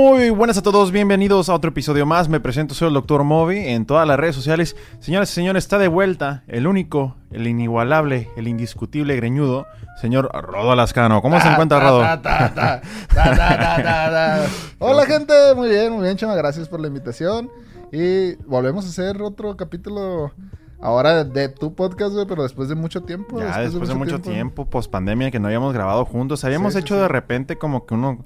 buenas a todos, bienvenidos a otro episodio más. Me presento, soy el Dr. Moby en todas las redes sociales. Señoras y señores, está de vuelta el único, el inigualable, el indiscutible greñudo, señor Rodo Alascano. ¿Cómo se encuentra, Rodo? Hola, gente. Muy bien, muy bien, chama. Gracias por la invitación. Y volvemos a hacer otro capítulo ahora de tu podcast, güey, pero después de mucho tiempo. Ya, después, de, mucho tiempo, post pandemia, que no habíamos grabado juntos. Habíamos hecho de repente como que uno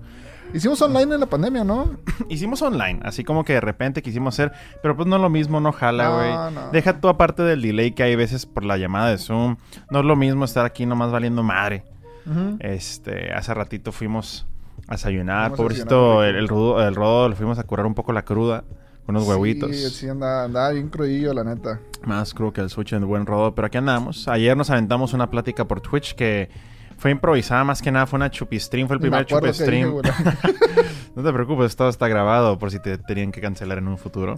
Hicimos online en la pandemia, ¿no? Hicimos online, así como que de repente quisimos hacer, pero pues no es lo mismo, no jala, güey. Deja tú aparte del delay que hay veces por la llamada de Zoom. No es lo mismo estar aquí nomás valiendo madre. Este, hace ratito fuimos a desayunar. Pobrecito, el, el, rudo, el rodo, le fuimos a curar un poco la cruda. Unos huevitos. Sí, sí, andaba, andaba bien crudillo, la neta. Más crudo que el switch en buen rodo. Pero aquí andamos. Ayer nos aventamos una plática por Twitch que fue improvisada más que nada, fue una chupistream, fue el primer chupistream. no te preocupes, todo está grabado por si te tenían que cancelar en un futuro.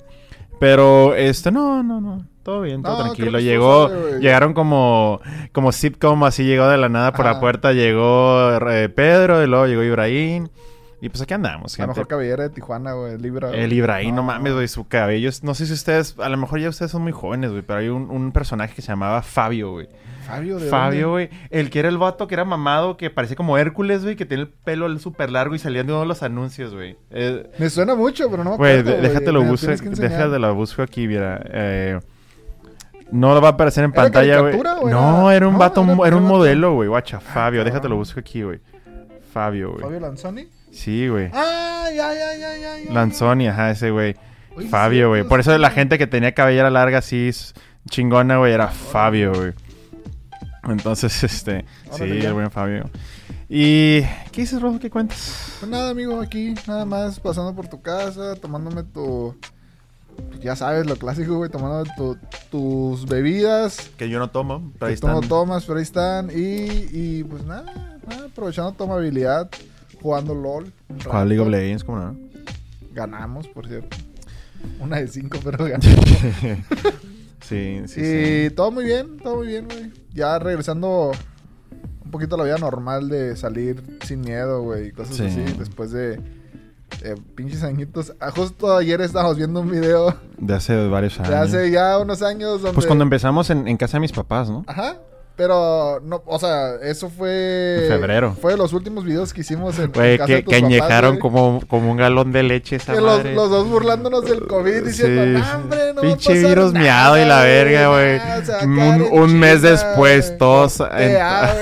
Pero este no, no, no, todo bien, todo tranquilo. Llegó, llegaron como como sitcom así llegó de la nada por la puerta, llegó eh, Pedro y luego llegó Ibrahim. Y pues aquí andamos, gente. La mejor cabellera de Tijuana, güey. El Ibrahim. El Ibrahim, no, mames, güey. Su cabello. No sé si ustedes. A lo mejor ya ustedes son muy jóvenes, güey. Pero hay un, un personaje que se llamaba Fabio, güey. Fabio, ¿de Fabio, güey. El que era el vato que era mamado, que parecía como Hércules, güey, que tiene el pelo súper largo y salían de todos los anuncios, güey. Eh, me suena mucho, pero no me acuerdo. Güey, déjate lo busco. Déjate lo busco aquí, mira. Eh, no lo va a aparecer en pantalla, güey. No, era un vato, era, un modelo, güey. Guacha, Fabio. déjate lo busco aquí, güey. Fabio, güey. ¿Fabio Lanzoni? Sí, güey. Ah, ya, ya, ya, ya. Lanzoni, ajá, ese güey. Fabio, güey. Por eso la gente que tenía cabellera larga así chingona, güey, era Fabio, güey. Entonces, este, sí, el buen Fabio. ¿Y qué dices, Rojo? ¿Qué cuentas? Pues nada, amigo, aquí nada más pasando por tu casa, tomándome tu... Ya sabes, lo clásico, güey, tomando tus bebidas. Que yo no tomo, pero ahí están. Tú no tomas, pero ahí están. Y, y pues nada, nada, aprovechando tu amabilidad, jugando LOL. Jugando League of Legends, ¿cómo no? Ganamos, por cierto. Una de cinco, pero ganamos. Sí, sí, y todo muy bien, todo muy bien, güey. Ya regresando un poquito a la vida normal de salir sin miedo, güey, cosas así, después de pinches añitos. Ah, justo ayer estábamos viendo un video. De hace varios años. De hace ya unos años. Pues cuando empezamos en, en casa de mis papás, ¿no? Ajá. Pero, no, o sea, eso fue... En febrero. Fue de los últimos videos que hicimos en, Güey, que, que añejaron como, como un galón de leche esa que Los, los, dos burlándonos del COVID diciendo, sí, hombre, no Pinche virus miado y la verga, güey. un, mes después, todos... ya,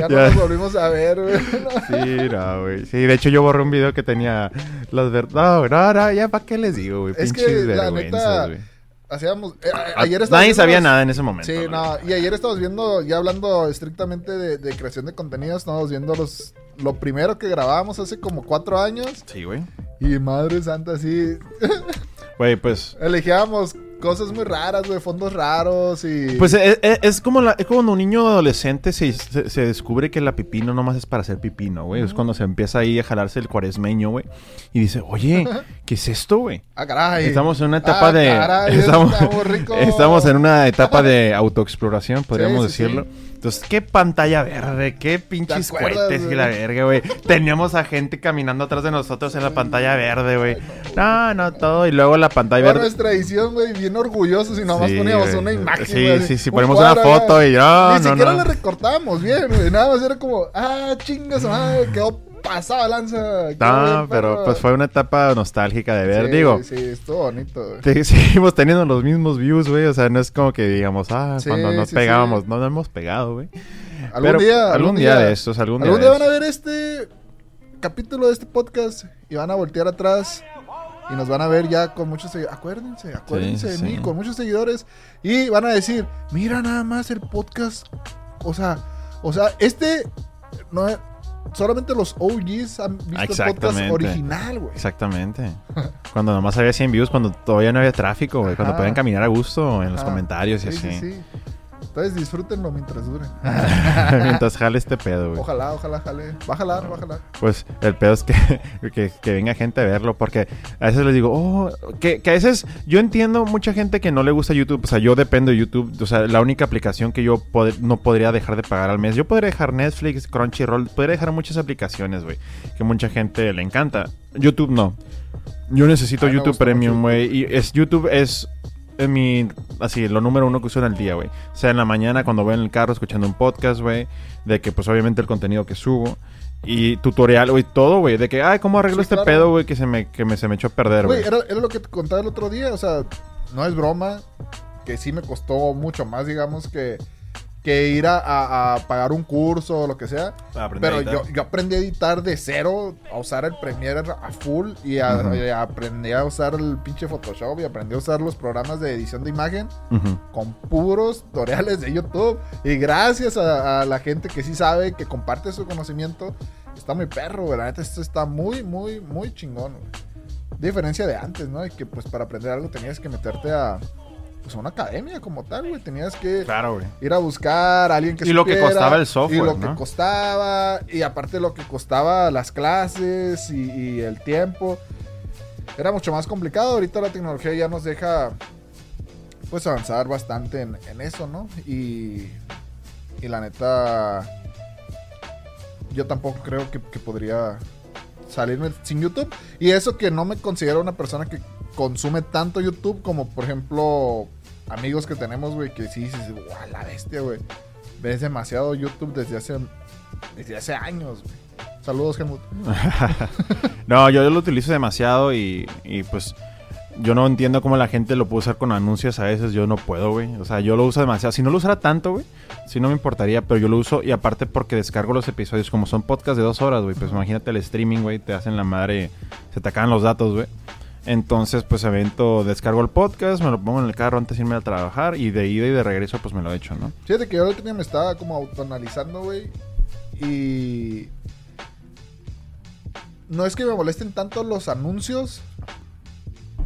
no nos volvimos a ver, güey. sí, no, güey. Sí, de hecho yo borré un video que tenía las verdades. No, no, ya para qué les digo, güey. Pinches vergüenzas, güey hacíamos. Eh, ayer Nadie sabía nada en ese momento. Sí, no. Y ayer estábamos viendo, ya hablando estrictamente de, creación de contenidos, estábamos viendo los. Lo primero que grabábamos hace como cuatro años. Sí, güey. Y madre santa, sí. Güey, pues. Elegíamos cosas muy raras, güey, fondos raros y... Pues es, es, como la, es como cuando un niño adolescente se, se, descubre que la pipino nomás es para hacer pipino, güey. Es cuando se empieza ahí a jalarse el cuaresmeño, güey. Y dice, oye, ¿qué es esto, güey? Ah, caray. Estamos en una etapa ah, de... Caray, estamos, estamos en una etapa de autoexploración, podríamos decirlo. Entonces, qué pantalla verde, qué pinches cohetes y la verga, güey. Teníamos a gente caminando atrás de nosotros en la pantalla verde, güey. No, no, todo. Y luego la pantalla verde. nuestra edición, güey, bien orgullosos y nomás poníamos una imagen. Sí, sí, sí, ponemos una foto y yo. Ni siquiera la recortábamos bien, güey. Nada más era como, ah, chingas, madre, quedó pasaba lanza. No, pero pues fue una etapa nostálgica de ver, digo. Sí, estuvo bonito. seguimos teniendo los mismos views, güey. O sea, no es como que digamos, ah, cuando nos pegábamos, no nos hemos pegado, güey. Algún día. Algún, día, de estos, algún día. Algún día van a ver este capítulo de este podcast y van a voltear atrás y nos van a ver ya con muchos seguidores. Acuérdense, acuérdense de mí, con muchos seguidores. Y van a decir, mira nada más el podcast. O sea, o sea, este no, solamente los OGs han visto el podcast original, güey. Exactamente. cuando nomás había 100 views, cuando todavía no había tráfico, güey. Cuando podían caminar a gusto en los comentarios y así. Sí, sí. Entonces disfrútenlo mientras dure. mientras jale este pedo, güey. Ojalá, ojalá jale. Va a jalar, va a jalar. Pues el pedo es que, que, venga gente a verlo, porque a veces les digo, oh, que, que, a veces yo entiendo mucha gente que no le gusta YouTube. O sea, yo dependo de YouTube. O sea, la única aplicación que yo no podría dejar de pagar al mes. Yo podría dejar Netflix, Crunchyroll, podría dejar muchas aplicaciones, güey, que mucha gente le encanta. YouTube no. Yo necesito YouTube Premium, güey. Y es, YouTube es es mi, así, lo número uno que uso en el día, güey. Sea en la mañana cuando voy en el carro escuchando un podcast, güey. De que, pues, obviamente el contenido que subo. Y tutorial, güey, todo, güey. De que, ay, ¿cómo arreglo este pedo, güey? Que, se me, que me, se me echó a perder, güey. Era, era lo que te contaba el otro día. O sea, no es broma. Que sí me costó mucho más, digamos, que que ir a, pagar un curso o lo que sea. Pero yo, yo, aprendí a editar de cero, a usar el Premiere a full y, a, aprendí a usar el pinche Photoshop y aprendí a usar los programas de edición de imagen con puros tutoriales de YouTube. Y gracias a, la gente que sí sabe, que comparte su conocimiento, está muy perro, güey. La neta, esto está muy, muy, muy chingón, Diferencia de antes, ¿no? Y que pues para aprender algo tenías que meterte a pues una academia como tal, güey. Tenías que ir a buscar a alguien que Y lo que costaba el software, Y lo que costaba, y aparte lo que costaba las clases y, el tiempo. Era mucho más complicado. Ahorita la tecnología ya nos deja, pues, avanzar bastante en, eso, ¿no? Y, y la neta, yo tampoco creo que, que podría salirme sin YouTube. Y eso que no me considero una persona que consume tanto YouTube como, por ejemplo, amigos que tenemos, güey, que sí dices, guau, la bestia, güey. Ves demasiado YouTube desde hace, desde hace años, güey. Saludos, Helmut. no, yo, lo utilizo demasiado y, pues yo no entiendo cómo la gente lo puede usar con anuncios a veces. Yo no puedo, güey. O sea, yo lo uso demasiado. Si no lo usara tanto, güey, si no me importaría, pero yo lo uso y aparte porque descargo los episodios como son podcasts de dos horas, güey. Pues imagínate el streaming, güey, te hacen la madre, se te acaban los datos, güey. Entonces, pues evento, descargo el podcast, me lo pongo en el carro antes de irme a trabajar y de ida y de regreso, pues me lo he hecho, ¿no? Fíjate que yo el otro día me estaba como autoanalizando, güey. Y. No es que me molesten tanto los anuncios,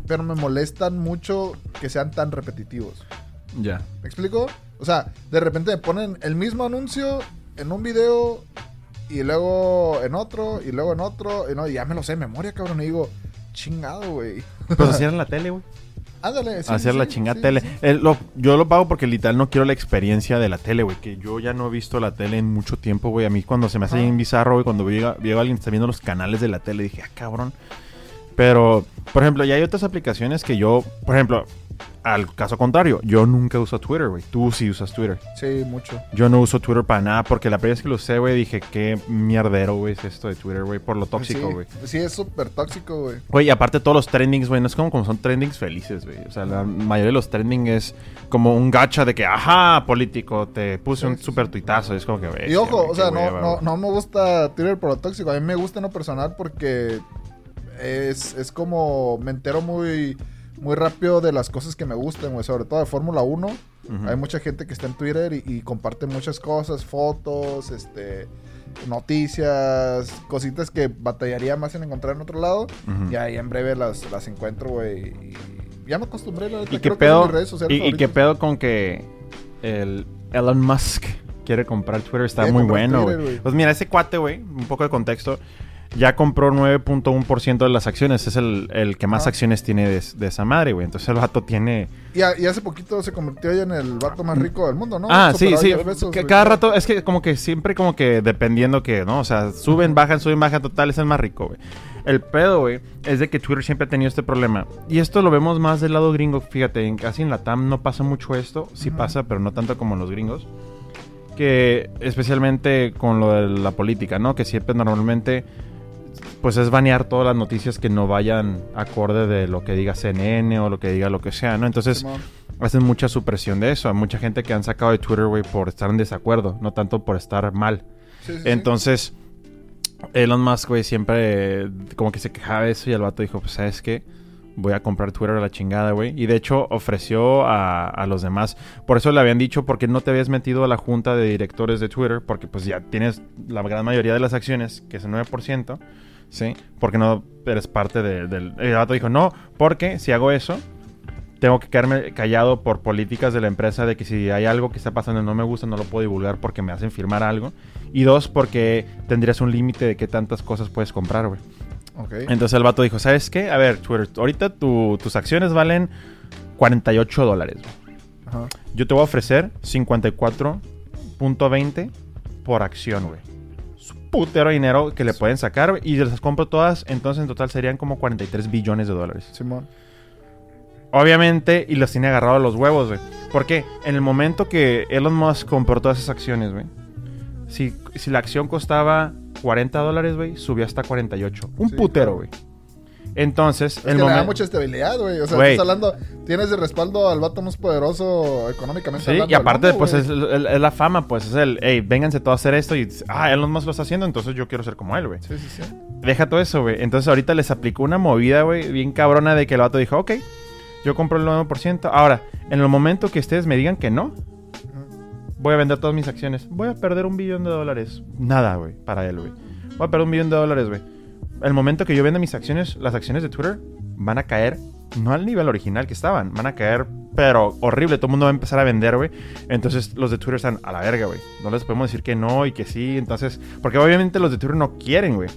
pero me molestan mucho que sean tan repetitivos. Ya. ¿Me explico? O sea, de repente me ponen el mismo anuncio en un video y luego en otro y luego en otro. Y no, ya me lo sé de memoria, cabrón. Y digo, chingado, güey. Pues así en la tele, güey. Ándale, sí, Hacer la chingada tele. yo lo pago porque literal no quiero la experiencia de la tele, güey. Que yo ya no he visto la tele en mucho tiempo, güey. A mí cuando se me hace bien bizarro, güey, cuando veo, a alguien está viendo los canales de la tele, dije, ah, cabrón. Pero, por ejemplo, ya hay otras aplicaciones que yo, por ejemplo, al caso contrario, yo nunca uso Twitter, güey. Tú sí usas Twitter. Sí, mucho. Yo no uso Twitter para nada porque la primera vez que lo usé, güey, dije, qué mierdero, güey, es esto de Twitter, güey, por lo tóxico, güey. Sí, es súper tóxico, güey. Güey, y aparte todos los trendings, güey, no es como, como son trendings felices, güey. O sea, la mayoría de los trendings es como un gacha de que, ajá, político, te puse un súper tuitazo. Es como que, güey. Y ojo, o sea, no, no, no me gusta Twitter por lo tóxico. A mí me gusta en lo personal porque es, es como, me entero muy muy rápido de las cosas que me gustan, güey. Sobre todo de Fórmula 1. Hay mucha gente que está en Twitter y, comparte muchas cosas, fotos, este, noticias, cositas que batallaría más en encontrar en otro lado. Y ahí en breve las, las encuentro, güey. ya me acostumbré, la ¿Y qué pedo? y, qué pedo con que el Elon Musk quiere comprar Twitter? Está muy bueno, güey. Pues mira, ese cuate, güey, un poco de contexto ya compró 9.1% de las acciones. Es el, que más acciones tiene de, esa madre, güey. Entonces el vato tiene... Y, hace poquito se convirtió ya en el vato más rico del mundo, ¿no? Ah, sí, sí. cada rato, es que como que siempre como que dependiendo que, ¿no? O sea, suben, bajan, suben, bajan, total, es el más rico, güey. El pedo, güey, es de que Twitter siempre ha tenido este problema. Y esto lo vemos más del lado gringo. Fíjate, en, casi en la TAM no pasa mucho esto. Sí pasa, pero no tanto como en los gringos. Que especialmente con lo de la política, ¿no? Que siempre normalmente pues es banear todas las noticias que no vayan acorde de lo que diga CNN o lo que diga lo que sea, ¿no? Entonces hacen mucha supresión de eso. Hay mucha gente que han sacado de Twitter, güey, por estar en desacuerdo, no tanto por estar mal. Entonces, Elon Musk, güey, siempre como que se quejaba de eso y el vato dijo, pues, ¿sabes qué? Voy a comprar Twitter a la chingada, güey. Y de hecho ofreció a, a, los demás. Por eso le habían dicho, porque no te habías metido a la junta de directores de Twitter, porque pues ya tienes la gran mayoría de las acciones, que es el 9%. ¿Sí? Porque no eres parte del... El vato dijo, no, porque si hago eso, tengo que quedarme callado por políticas de la empresa de que si hay algo que está pasando y no me gusta, no lo puedo divulgar porque me hacen firmar algo. Y dos, porque tendrías un límite de qué tantas cosas puedes comprar, güey. Entonces el vato dijo, ¿sabes qué? A ver, Twitter, ahorita tus acciones valen 48 dólares. Yo te voy a ofrecer 54.20 por acción, güey. Putero dinero que le pueden sacar, Y las compro todas, entonces en total serían como 43 billones de dólares. Simón. Obviamente, y los tiene agarrados los huevos, güey. Porque en el momento que Elon Musk compró todas esas acciones, güey. Si, si la acción costaba 40 dólares, güey, subió hasta 48. Un putero, güey. Entonces, es el que le da mucha estabilidad, güey. O sea, estás hablando, tienes de respaldo al vato más poderoso económicamente. Sí, y aparte, pues es, la fama, pues es el, hey, vénganse todos a hacer esto y, ah, Elon Musk lo está haciendo, entonces yo quiero ser como él, güey. Sí, sí, sí. Deja todo eso, güey. Entonces, ahorita les aplicó una movida, güey, bien cabrona de que el vato dijo, ok, yo compro el 9%. Ahora, en el momento que ustedes me digan que no, voy a vender todas mis acciones. Voy a perder un billón de dólares. Nada, güey, para él, güey. Voy a perder un billón de dólares, güey. El momento que yo venda mis acciones, las acciones de Twitter van a caer, no al nivel original que estaban, van a caer, pero horrible. Todo el mundo va a empezar a vender, güey. Entonces los de Twitter están a la verga, güey. No les podemos decir que no y que sí. Entonces, porque obviamente los de Twitter no quieren, güey.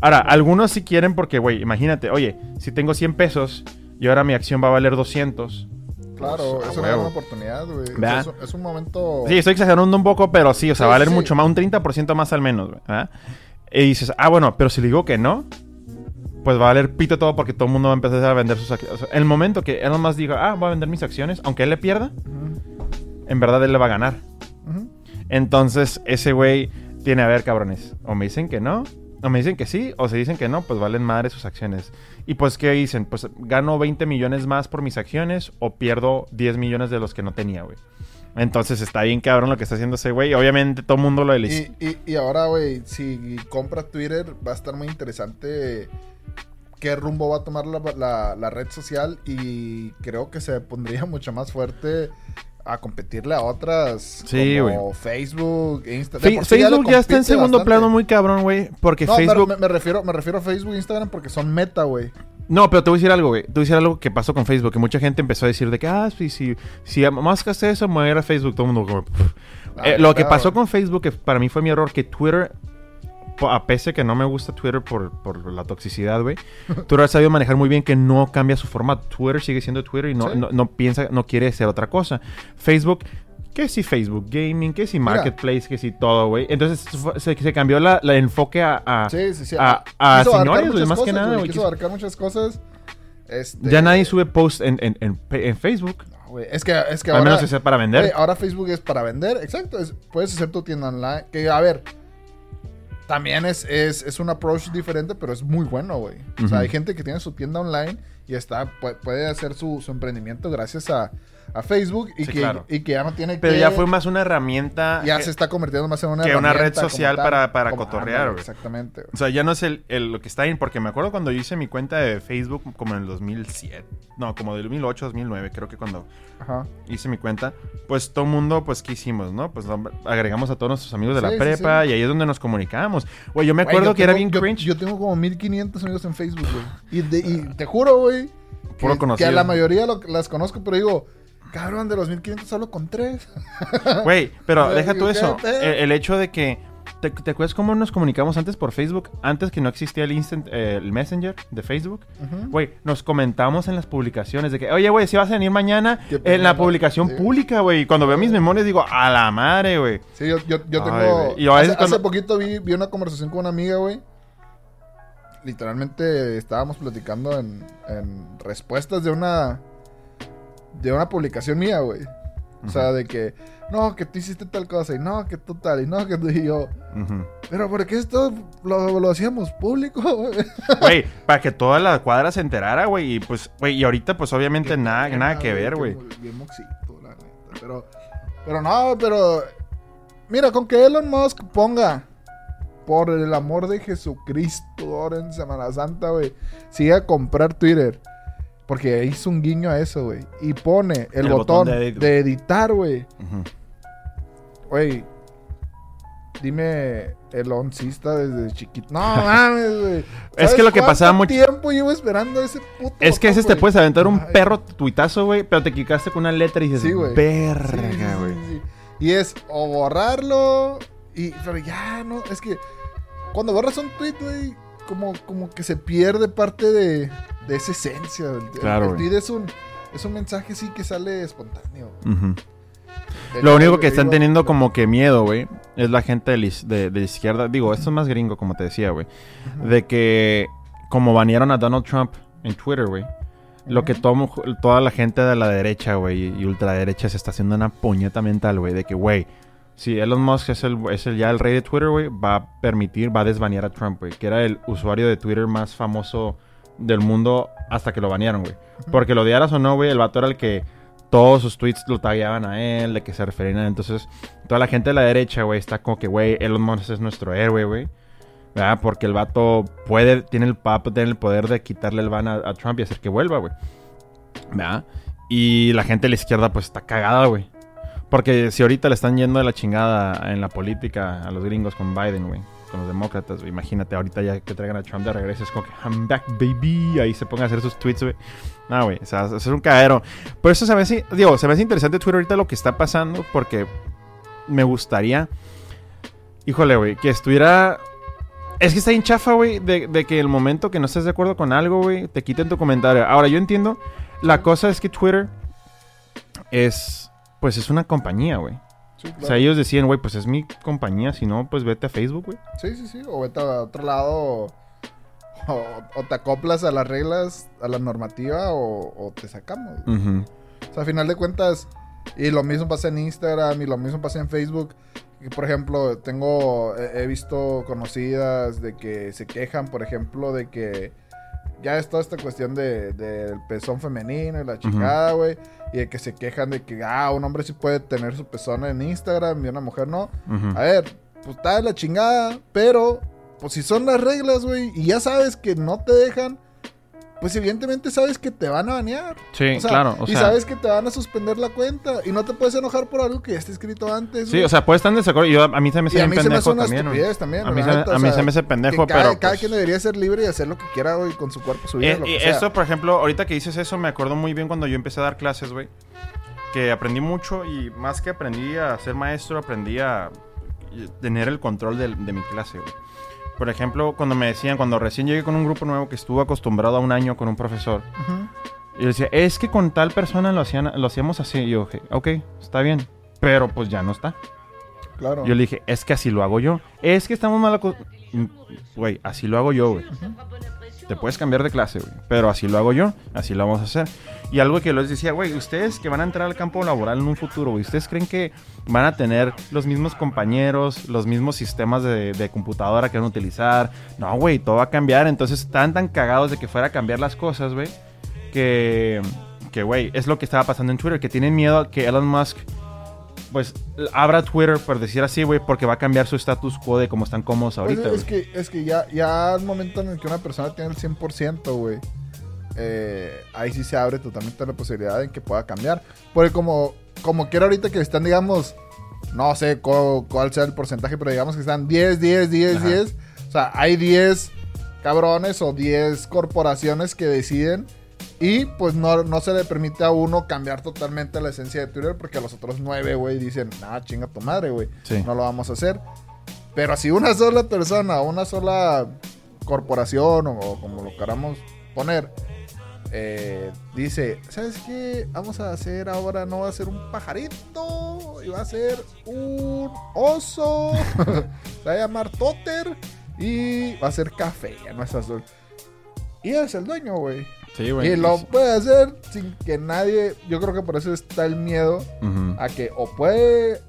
Ahora, algunos sí quieren porque, güey, imagínate, oye, si tengo 100 pesos y ahora mi acción va a valer 200. Claro, pues, es una buena oportunidad, güey. Es, un momento. Sí, estoy exagerando un poco, pero sí, o sea, va a valer mucho más, un 30% más al menos, güey. Y dices, ah, bueno, pero si le digo que no, pues va a valer pito todo porque todo el mundo va a empezar a vender sus acciones. el momento que él nomás diga, ah, voy a vender mis acciones, aunque él le pierda, en verdad él le va a ganar. Entonces, ese güey tiene, a ver, cabrones, o me dicen que no, o me dicen que sí, o se dicen que no, pues valen madre sus acciones. Y pues, ¿qué dicen? Pues gano 20 millones más por mis acciones o pierdo 10 millones de los que no tenía, güey. Entonces está bien cabrón lo que está haciendo ese güey. Obviamente todo el mundo lo elige. Y, y, ahora, güey, si compras Twitter, va a estar muy interesante qué rumbo va a tomar la, red social. Y creo que se pondría mucho más fuerte a competirle a otras sí, como Facebook, Instagram. Facebook ya, está en segundo plano muy cabrón, güey. Porque Facebook. Me, refiero, me refiero a Facebook e Instagram porque son meta, güey. No, pero te voy a decir algo, güey. Te voy a decir algo que pasó con Facebook. Que mucha gente empezó a decir de que, ah, sí, si, si más que eso, me a Facebook. Todo el mundo como... Eh, lo que pasó con Facebook, que para mí fue mi error, que Twitter, a pesar que no me gusta Twitter por, por la toxicidad, güey, Twitter ha sabido manejar muy bien que no cambia su formato. Twitter sigue siendo Twitter y no, no, no, piensa, no quiere ser otra cosa. Facebook que si Facebook Gaming, que si Marketplace, que si todo, güey. Entonces se, cambió la, enfoque a, a, sí, sí, sí. a, a señores, más que nada, güey. Quiso abarcar muchas cosas. Este... Ya nadie sube posts en, en, en, Facebook. No, güey. Es que, es que Al menos es para vender. ahora Facebook es para vender, exacto. puedes hacer tu tienda online. Que, a ver, también es, es, es un approach diferente, pero es muy bueno, güey. O sea, hay gente que tiene su tienda online y está puede hacer su, su emprendimiento gracias a a Facebook y, que, y que ya no tiene Pero ya fue más una herramienta. Ya se está convirtiendo más en una Que una red social para, para cotorrear, Exactamente. O sea, ya no es el, lo que está ahí, porque me acuerdo cuando yo hice mi cuenta de Facebook como en el 2007. No, como del 2008, 2009, creo que cuando hice mi cuenta. Pues todo el mundo, pues, ¿qué hicimos, no? Pues agregamos a todos nuestros amigos de la prepa y ahí es donde nos comunicamos. Güey, yo me acuerdo que era bien cringe. Yo tengo como 1500 amigos en Facebook, güey. Y, y, te juro, güey. Que, que, a la mayoría las conozco, pero digo, Cabrón, de los 1500 solo con tres. Güey, pero deja tú eso. El, hecho de que. ¿te, acuerdas cómo nos comunicamos antes por Facebook? Antes que no existía el Instant, eh, el Messenger de Facebook. Güey, nos comentamos en las publicaciones de que, oye, güey, si vas a venir mañana en la publicación pública, güey. Y cuando veo mis memorias digo, a la madre, güey. Sí, yo, yo, yo tengo. Y hace, poquito vi, vi una conversación con una amiga, güey literalmente estábamos platicando en, en, respuestas de una de una publicación mía, güey. O sea, de que, no, que tú hiciste tal cosa, y no, que tú tal, y no, que tú y yo. Pero porque esto lo, lo hacíamos público, güey. para que toda la cuadra se enterara, güey. Y pues, güey, y ahorita, pues obviamente nada, nada que ver, güey. Bien moxito, la neta. Pero, pero no, pero. Mira, con que Elon Musk ponga. Por el amor de Jesucristo, ahora en Semana Santa, güey. Sigue a comprar Twitter porque hizo un guiño a eso, güey. Y pone el, botón, de, editar, güey. Güey. dime el oncista desde chiquito. No mames, güey. Es que lo que pasaba mucho tiempo llevo esperando ese puto. Es que ese te puedes aventar un perro tuitazo, güey, pero te equivocaste con una letra y dices, sí, güey. verga, güey. y es o borrarlo y pero ya no, es que cuando borras un tweet, güey, como, como que se pierde parte de, de esa esencia. Claro, el, tweet es un es un mensaje sí que sale espontáneo. Lo único que están teniendo como que miedo, güey, es la gente de, de, izquierda. Digo, esto es más gringo, como te decía, güey. De que como banearon a Donald Trump en Twitter, güey. Lo que toda la gente de la derecha, güey, y ultraderecha se está haciendo una puñeta mental, güey, de que, güey, si Elon Musk es el, es el ya el rey de Twitter, güey, va a permitir, va a desbanear a Trump, güey, que era el usuario de Twitter más famoso del mundo hasta que lo banearon, güey. Porque lo odiaras o no, güey, el vato era el que todos sus tweets lo tagueaban a él, de que se referían a él. Entonces, toda la gente de la derecha, güey, está como que, güey, Elon Musk es nuestro héroe, güey. ¿Verdad? Porque el vato puede, tiene el, tiene el poder de quitarle el ban a, Trump y hacer que vuelva, güey. ¿Verdad? Y la gente de la izquierda, pues, está cagada, güey. Porque si ahorita le están yendo de la chingada en la política a los gringos con Biden, güey con los demócratas, Imagínate ahorita ya que traigan a Trump de regreso, es como que I'm back, baby. Ahí se pongan a hacer sus tweets, güey. No, güey, o sea, es un cagadero. Por eso se me hace, digo, se me hace interesante Twitter ahorita lo que está pasando, porque me gustaría, híjole, güey, que estuviera... Es que está en chafa, güey, de, de, que el momento que no estés de acuerdo con algo, güey, te quiten tu comentario. Ahora, yo entiendo, la cosa es que Twitter es, pues es una compañía, güey. O sea, ellos decían, güey, pues es mi compañía, si no, pues vete a Facebook, güey. Sí, sí, sí, o vete a otro lado, o, te acoplas a las reglas, a la normativa, o, te sacamos. O sea, a final de cuentas, y lo mismo pasa en Instagram, y lo mismo pasa en Facebook. por ejemplo, tengo, he visto conocidas de que se quejan, por ejemplo, de que ya es toda esta cuestión del de, pezón femenino y la chingada, güey. Y de que se quejan de que, ah, un hombre sí puede tener su pezón en Instagram y una mujer no. A ver, pues está de la chingada, pero, pues si son las reglas, güey, y ya sabes que no te dejan, pues evidentemente sabes que te van a banear. Sí, claro. y sabes que te van a suspender la cuenta. Y no te puedes enojar por algo que ya está escrito antes. Sí, o sea, puedes estar en desacuerdo. Yo, a mí se me hace pendejo también. también. A mí, se, a mí se me hace pendejo, cada, pero. Cada pues quien debería ser libre y hacer lo que quiera, güey, con su cuerpo, su vida. Eh, y eso, por ejemplo, ahorita que dices eso, me acuerdo muy bien cuando yo empecé a dar clases, güey. Que aprendí mucho y más que aprendí a ser maestro, aprendí a tener el control de, de mi clase, güey. Por ejemplo, cuando me decían, cuando recién llegué con un grupo nuevo que estuvo acostumbrado a un año con un profesor, y yo decía, es que con tal persona lo, hacían, lo hacíamos así. Y yo dije, ok, está bien, pero pues ya no está. Claro. Yo le dije, es que así lo hago yo. Es que estamos mal acostumbrados. Güey, así lo hago yo, güey. Te puedes cambiar de clase, güey. Pero así lo hago yo, así lo vamos a hacer. Y algo que les decía, güey, ustedes que van a entrar al campo laboral en un futuro, güey, ¿ustedes creen que van a tener los mismos compañeros, los mismos sistemas de, computadora que van a utilizar? No, güey, todo va a cambiar. Entonces están tan cagados de que fuera a cambiar las cosas, güey, que, que, güey, es lo que estaba pasando en Twitter, que tienen miedo a que Elon Musk pues abra Twitter, por decir así, güey, porque va a cambiar su status quo de cómo están cómodos pues ahorita. es, que, es que ya, ya al momento en el que una persona tiene el 100%, güey, eh, ahí sí se abre totalmente la posibilidad de que pueda cambiar. Porque como, como quiera ahorita que están, digamos, no sé cuál, sea el porcentaje, pero digamos que están 10, 10, 10, 10. O sea, hay 10 cabrones o 10 corporaciones que deciden y pues no, no, se le permite a uno cambiar totalmente la esencia de Twitter porque a los otros nueve, güey, dicen, ah, chinga tu madre, güey. No lo vamos a hacer. Pero si una sola persona, una sola corporación o, como lo queramos poner, eh, dice, ¿sabes qué? Vamos a hacer ahora, no va a ser un pajarito, y va a ser un oso. se va a llamar Totter y va a ser café, no es azul. Y es el dueño, güey. Y lo puede hacer sin que nadie. Yo creo que por eso está el miedo a que o puede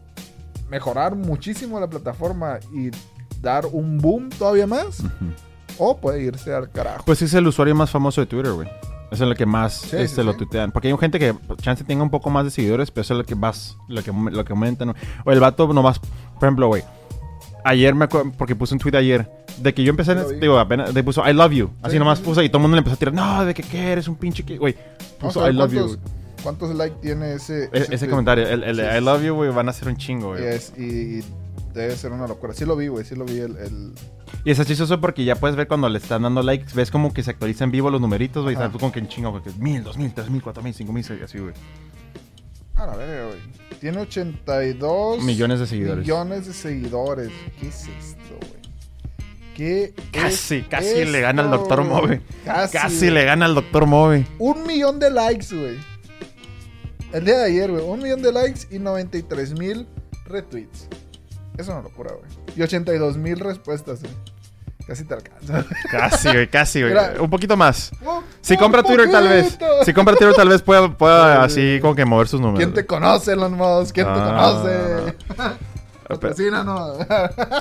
mejorar muchísimo la plataforma y dar un boom todavía más, o puede irse al carajo. Pues es el usuario más famoso de Twitter, güey. Eso es lo que más este, lo tuitean. Porque hay gente que chance tenga un poco más de seguidores, pero eso es lo que más, lo que, lo que aumentan. O el vato nomás, por ejemplo, güey. Ayer me acuerdo, porque puse un tweet ayer de que yo empecé, digo, apenas, de puso I love you. Así nomás puso y todo el mundo le empezó a tirar, no, de que qué eres un pinche que, güey. Puso I love you. ¿Cuántos likes tiene ese, e-, ese, comentario? El, el, I love you, güey, van a ser un chingo, güey. y Debe ser una locura. Sí lo vi, güey. Sí lo vi el, Y es chistoso porque ya puedes ver cuando le están dando likes. Ves como que se actualizan vivo los numeritos, güey. Y tú con que en chingo, que mil, dos mil, tres mil, cuatro mil, cinco mil, así, güey. A ver, güey. Tiene 82 millones de seguidores. Millones de seguidores. ¿Qué es esto, güey? ¿Qué casi, casi le gana al Doctor Move. Casi, casi le gana al Doctor Move. Un millón de likes, güey. El día de ayer, güey. Un millón de likes y 93 mil retweets. Es una locura, güey. Y 82 mil respuestas, güey. Casi te alcanza. Casi, güey, casi, güey. un poquito más. si compra Twitter, tal vez. Si compra Twitter, tal vez pueda, pueda así como que mover sus números. ¿Quién te conoce, Elon Musk? ¿Quién te conoce? Patrocina, no.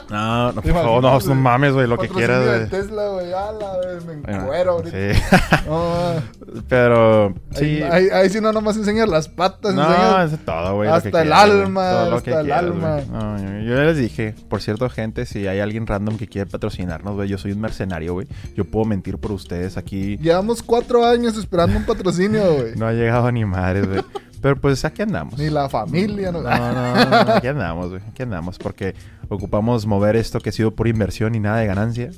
No, no, por favor, no, no mames, güey, lo que quieras, güey. Tesla, güey, ala, güey, me encuero ahorita. Sí. Pero, sí. Ahí, ahí, sí no nomás enseñas las patas, No, es todo, güey. Hasta el alma, hasta el alma. No, yo, yo les dije, por cierto, gente, si hay alguien random que quiere patrocinarnos, güey, yo soy un mercenario, güey. Yo puedo mentir por ustedes aquí. Llevamos cuatro años esperando un patrocinio, güey. no ha llegado ni madre, güey. Pero pues aquí andamos. Ni la familia, no. No, no, aquí andamos, güey. Aquí andamos. Porque ocupamos mover esto que ha sido por inversión y nada de ganancia.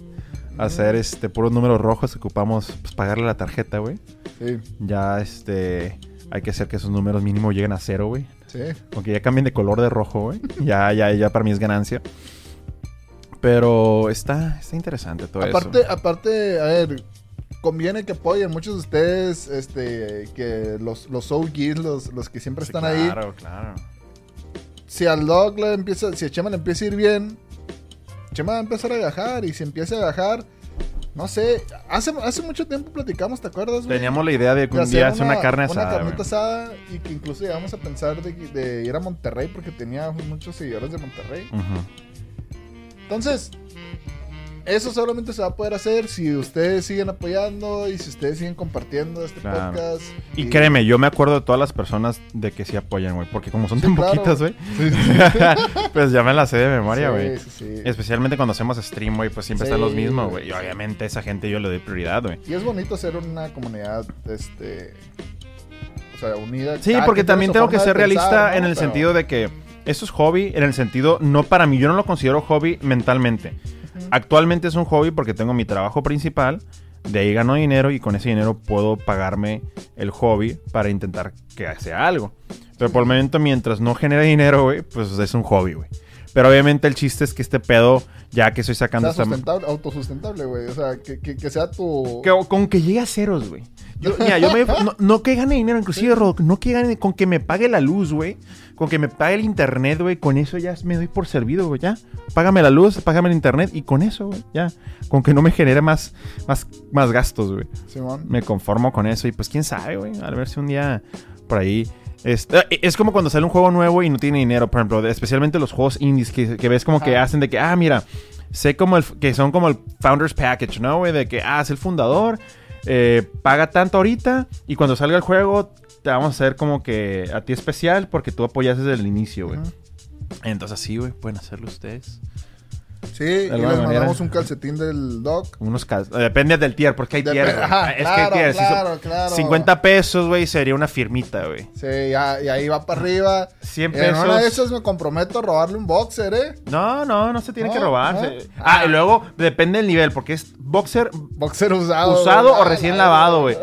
Hacer este puros números rojos, ocupamos pues, pagarle la tarjeta, güey. Sí. Ya este. Hay que hacer que esos números mínimo lleguen a cero, güey. Sí. Aunque ya cambien de color de rojo, güey. ya, ya, ya para mí es ganancia. Pero está, está interesante todo aparte, eso. Aparte, a ver, conviene que apoyen muchos de ustedes, este, que los, los los, los que siempre están ahí. Claro, claro. Si al dog le empieza, si a Chema le empieza a ir bien, Chema va a empezar a viajar y si empieza a viajar, no sé, hace, hace mucho tiempo platicamos, ¿te acuerdas? Teníamos la idea de que un día hacer una, carne asada. Una carnita asada y que incluso llegamos a pensar de, ir a Monterrey porque tenía muchos seguidores de Monterrey. Entonces, eso solamente se va a poder hacer si ustedes siguen apoyando y si ustedes siguen compartiendo este podcast. Y, créeme, yo me acuerdo de todas las personas de que sí apoyan, güey. Porque como son tan poquitas, güey. pues ya me la sé de memoria, güey. Especialmente cuando hacemos stream, güey, pues siempre están los mismos, güey. Y obviamente esa gente yo le doy prioridad, güey. Y es bonito ser una comunidad, este... O sea, unida. Sí, porque también tengo que ser realista en el sentido de que eso es hobby, en el sentido, no para mí, yo no lo considero hobby mentalmente. Actualmente es un hobby porque tengo mi trabajo principal, de ahí gano dinero y con ese dinero puedo pagarme el hobby para intentar que sea algo. Pero por el momento, mientras no genera dinero, pues es un hobby, güey. Pero obviamente el chiste es que este pedo, ya que estoy sacando... Sea sustentable, autosustentable, güey. O sea, que, que, sea tu... con que llegue a ceros, güey. Yo, mira, yo me, no, que gane dinero, inclusive, no que gane, con que me pague la luz, güey. Con que me pague el internet, güey. Con eso ya me doy por servido, güey. Ya. Págame la luz, págame el internet y con eso, güey. Ya. Con que no me genere más, más, más gastos, güey. Me conformo con eso y pues quién sabe, güey. A ver si un día por ahí es, eh, es, como cuando sale un juego nuevo y no tiene dinero, por ejemplo, especialmente los juegos indies que, ves como que hacen de que, ah, mira, sé como el, que son como el Founders Package, ¿no, güey? De que, ah, es el fundador, eh, paga tanto ahorita y cuando salga el juego te vamos a hacer como que a ti especial porque tú apoyas desde el inicio, güey. Entonces así, güey, pueden hacerlo ustedes. Sí, y les mandamos un calcetín del doc. Unos calcetines. Depende del tier, porque hay tier. Ajá, es claro, que hay Claro, claro. 50 pesos, güey, sería una firmita, güey. Sí, ya, y ahí va para arriba. 100 pesos. En una de esas me comprometo a robarle un boxer, ¿eh? No, no, no se tiene que robar. Ah, y luego depende del nivel, porque es boxer. Boxer usado. Usado o recién lavado, güey.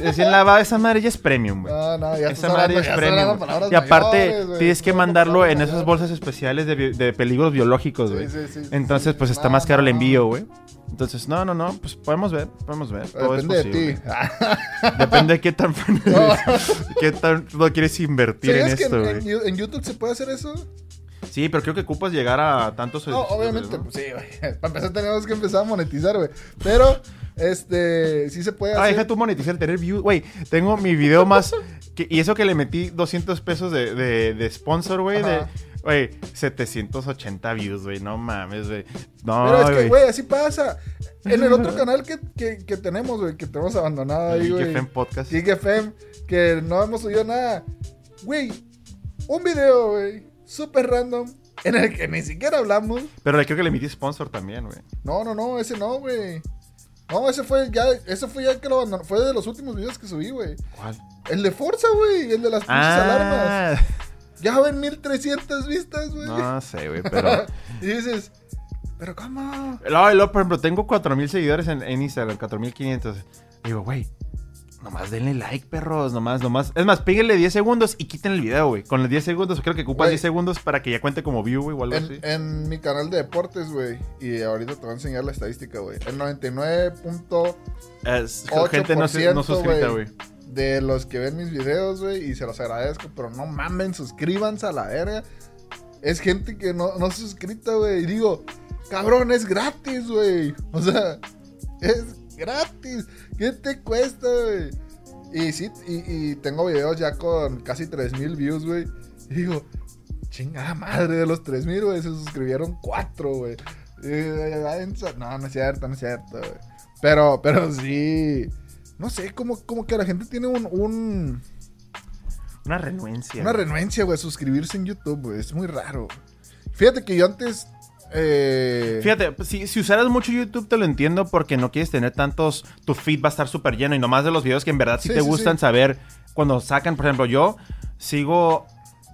Recién lavado, esa madre ya es premium, güey. No, no, ya Esa madre ya es premium. Y aparte, tienes que mandarlo en esas bolsas especiales de, de peligros biológicos, güey. Sí, sí, sí. Entonces, pues está más caro el envío, güey. Entonces, no, no, no, pues podemos ver, podemos ver. Depende de ti. Depende de qué tan qué tan no quieres invertir en esto, que en, YouTube se puede hacer eso? Sí, pero creo que ocupas llegar a tantos. No, obviamente, pues sí, güey. Para empezar tenemos que empezar a monetizar, güey. Pero, este, sí se puede hacer. Ah, deja tú monetizar, tener views. Güey, tengo mi video más. y eso que le metí 200 pesos de, de, de sponsor, güey. De Güey, 780 views, güey. No mames, güey. No, Pero es que, güey, así pasa. En el otro canal que, que, que tenemos, güey, que tenemos abandonado ahí, güey. FM Podcast. FM, que no hemos subido nada. Güey, un video, güey, súper random, en el que ni siquiera hablamos. Pero le creo que le emití sponsor también, güey. No, no, no, ese no, güey. No, ese fue ya, ese fue ya que lo abandonó. Fue de los últimos videos que subí, güey. ¿Cuál? El de Forza, güey. El de las pinches ah. alarmas. Ya ven 1300 vistas, güey. No sé, güey, pero. y dices, ¿pero cómo? No, por ejemplo, tengo 4000 seguidores en, en Instagram, 4500. Digo, güey, Nomás denle like, perros. Nomás, nomás. Es más, píguenle 10 segundos y quiten el video, güey. Con los 10 segundos, creo que ocupas 10 segundos para que ya cuente como view, güey, o algo en, así. En mi canal de deportes, güey. Y ahorita te voy a enseñar la estadística, güey. El 99.8% gente no, no suscrita, güey. De los que ven mis videos, güey. Y se los agradezco. Pero no mamen, suscríbanse a la verga. Es gente que no, no suscrita, güey. Y digo, cabrón, es gratis, güey. O sea, es gratis. ¿Qué te cuesta, güey? Y sí, y, tengo videos ya con casi 3000 views, güey. Y digo, chingada madre, de los 3000, güey, se suscribieron 4, güey. No, no es cierto, no es cierto, güey. Pero, pero sí. No sé, como, como que la gente tiene un, un... Una renuencia. Una renuencia, güey, suscribirse en YouTube, güey. Es muy raro. Fíjate que yo antes eh... Fíjate, si, si, usaras mucho YouTube te lo entiendo porque no quieres tener tantos, tu feed va a estar súper lleno y nomás de los videos que en verdad sí, te gustan saber cuando sacan, por ejemplo, yo sigo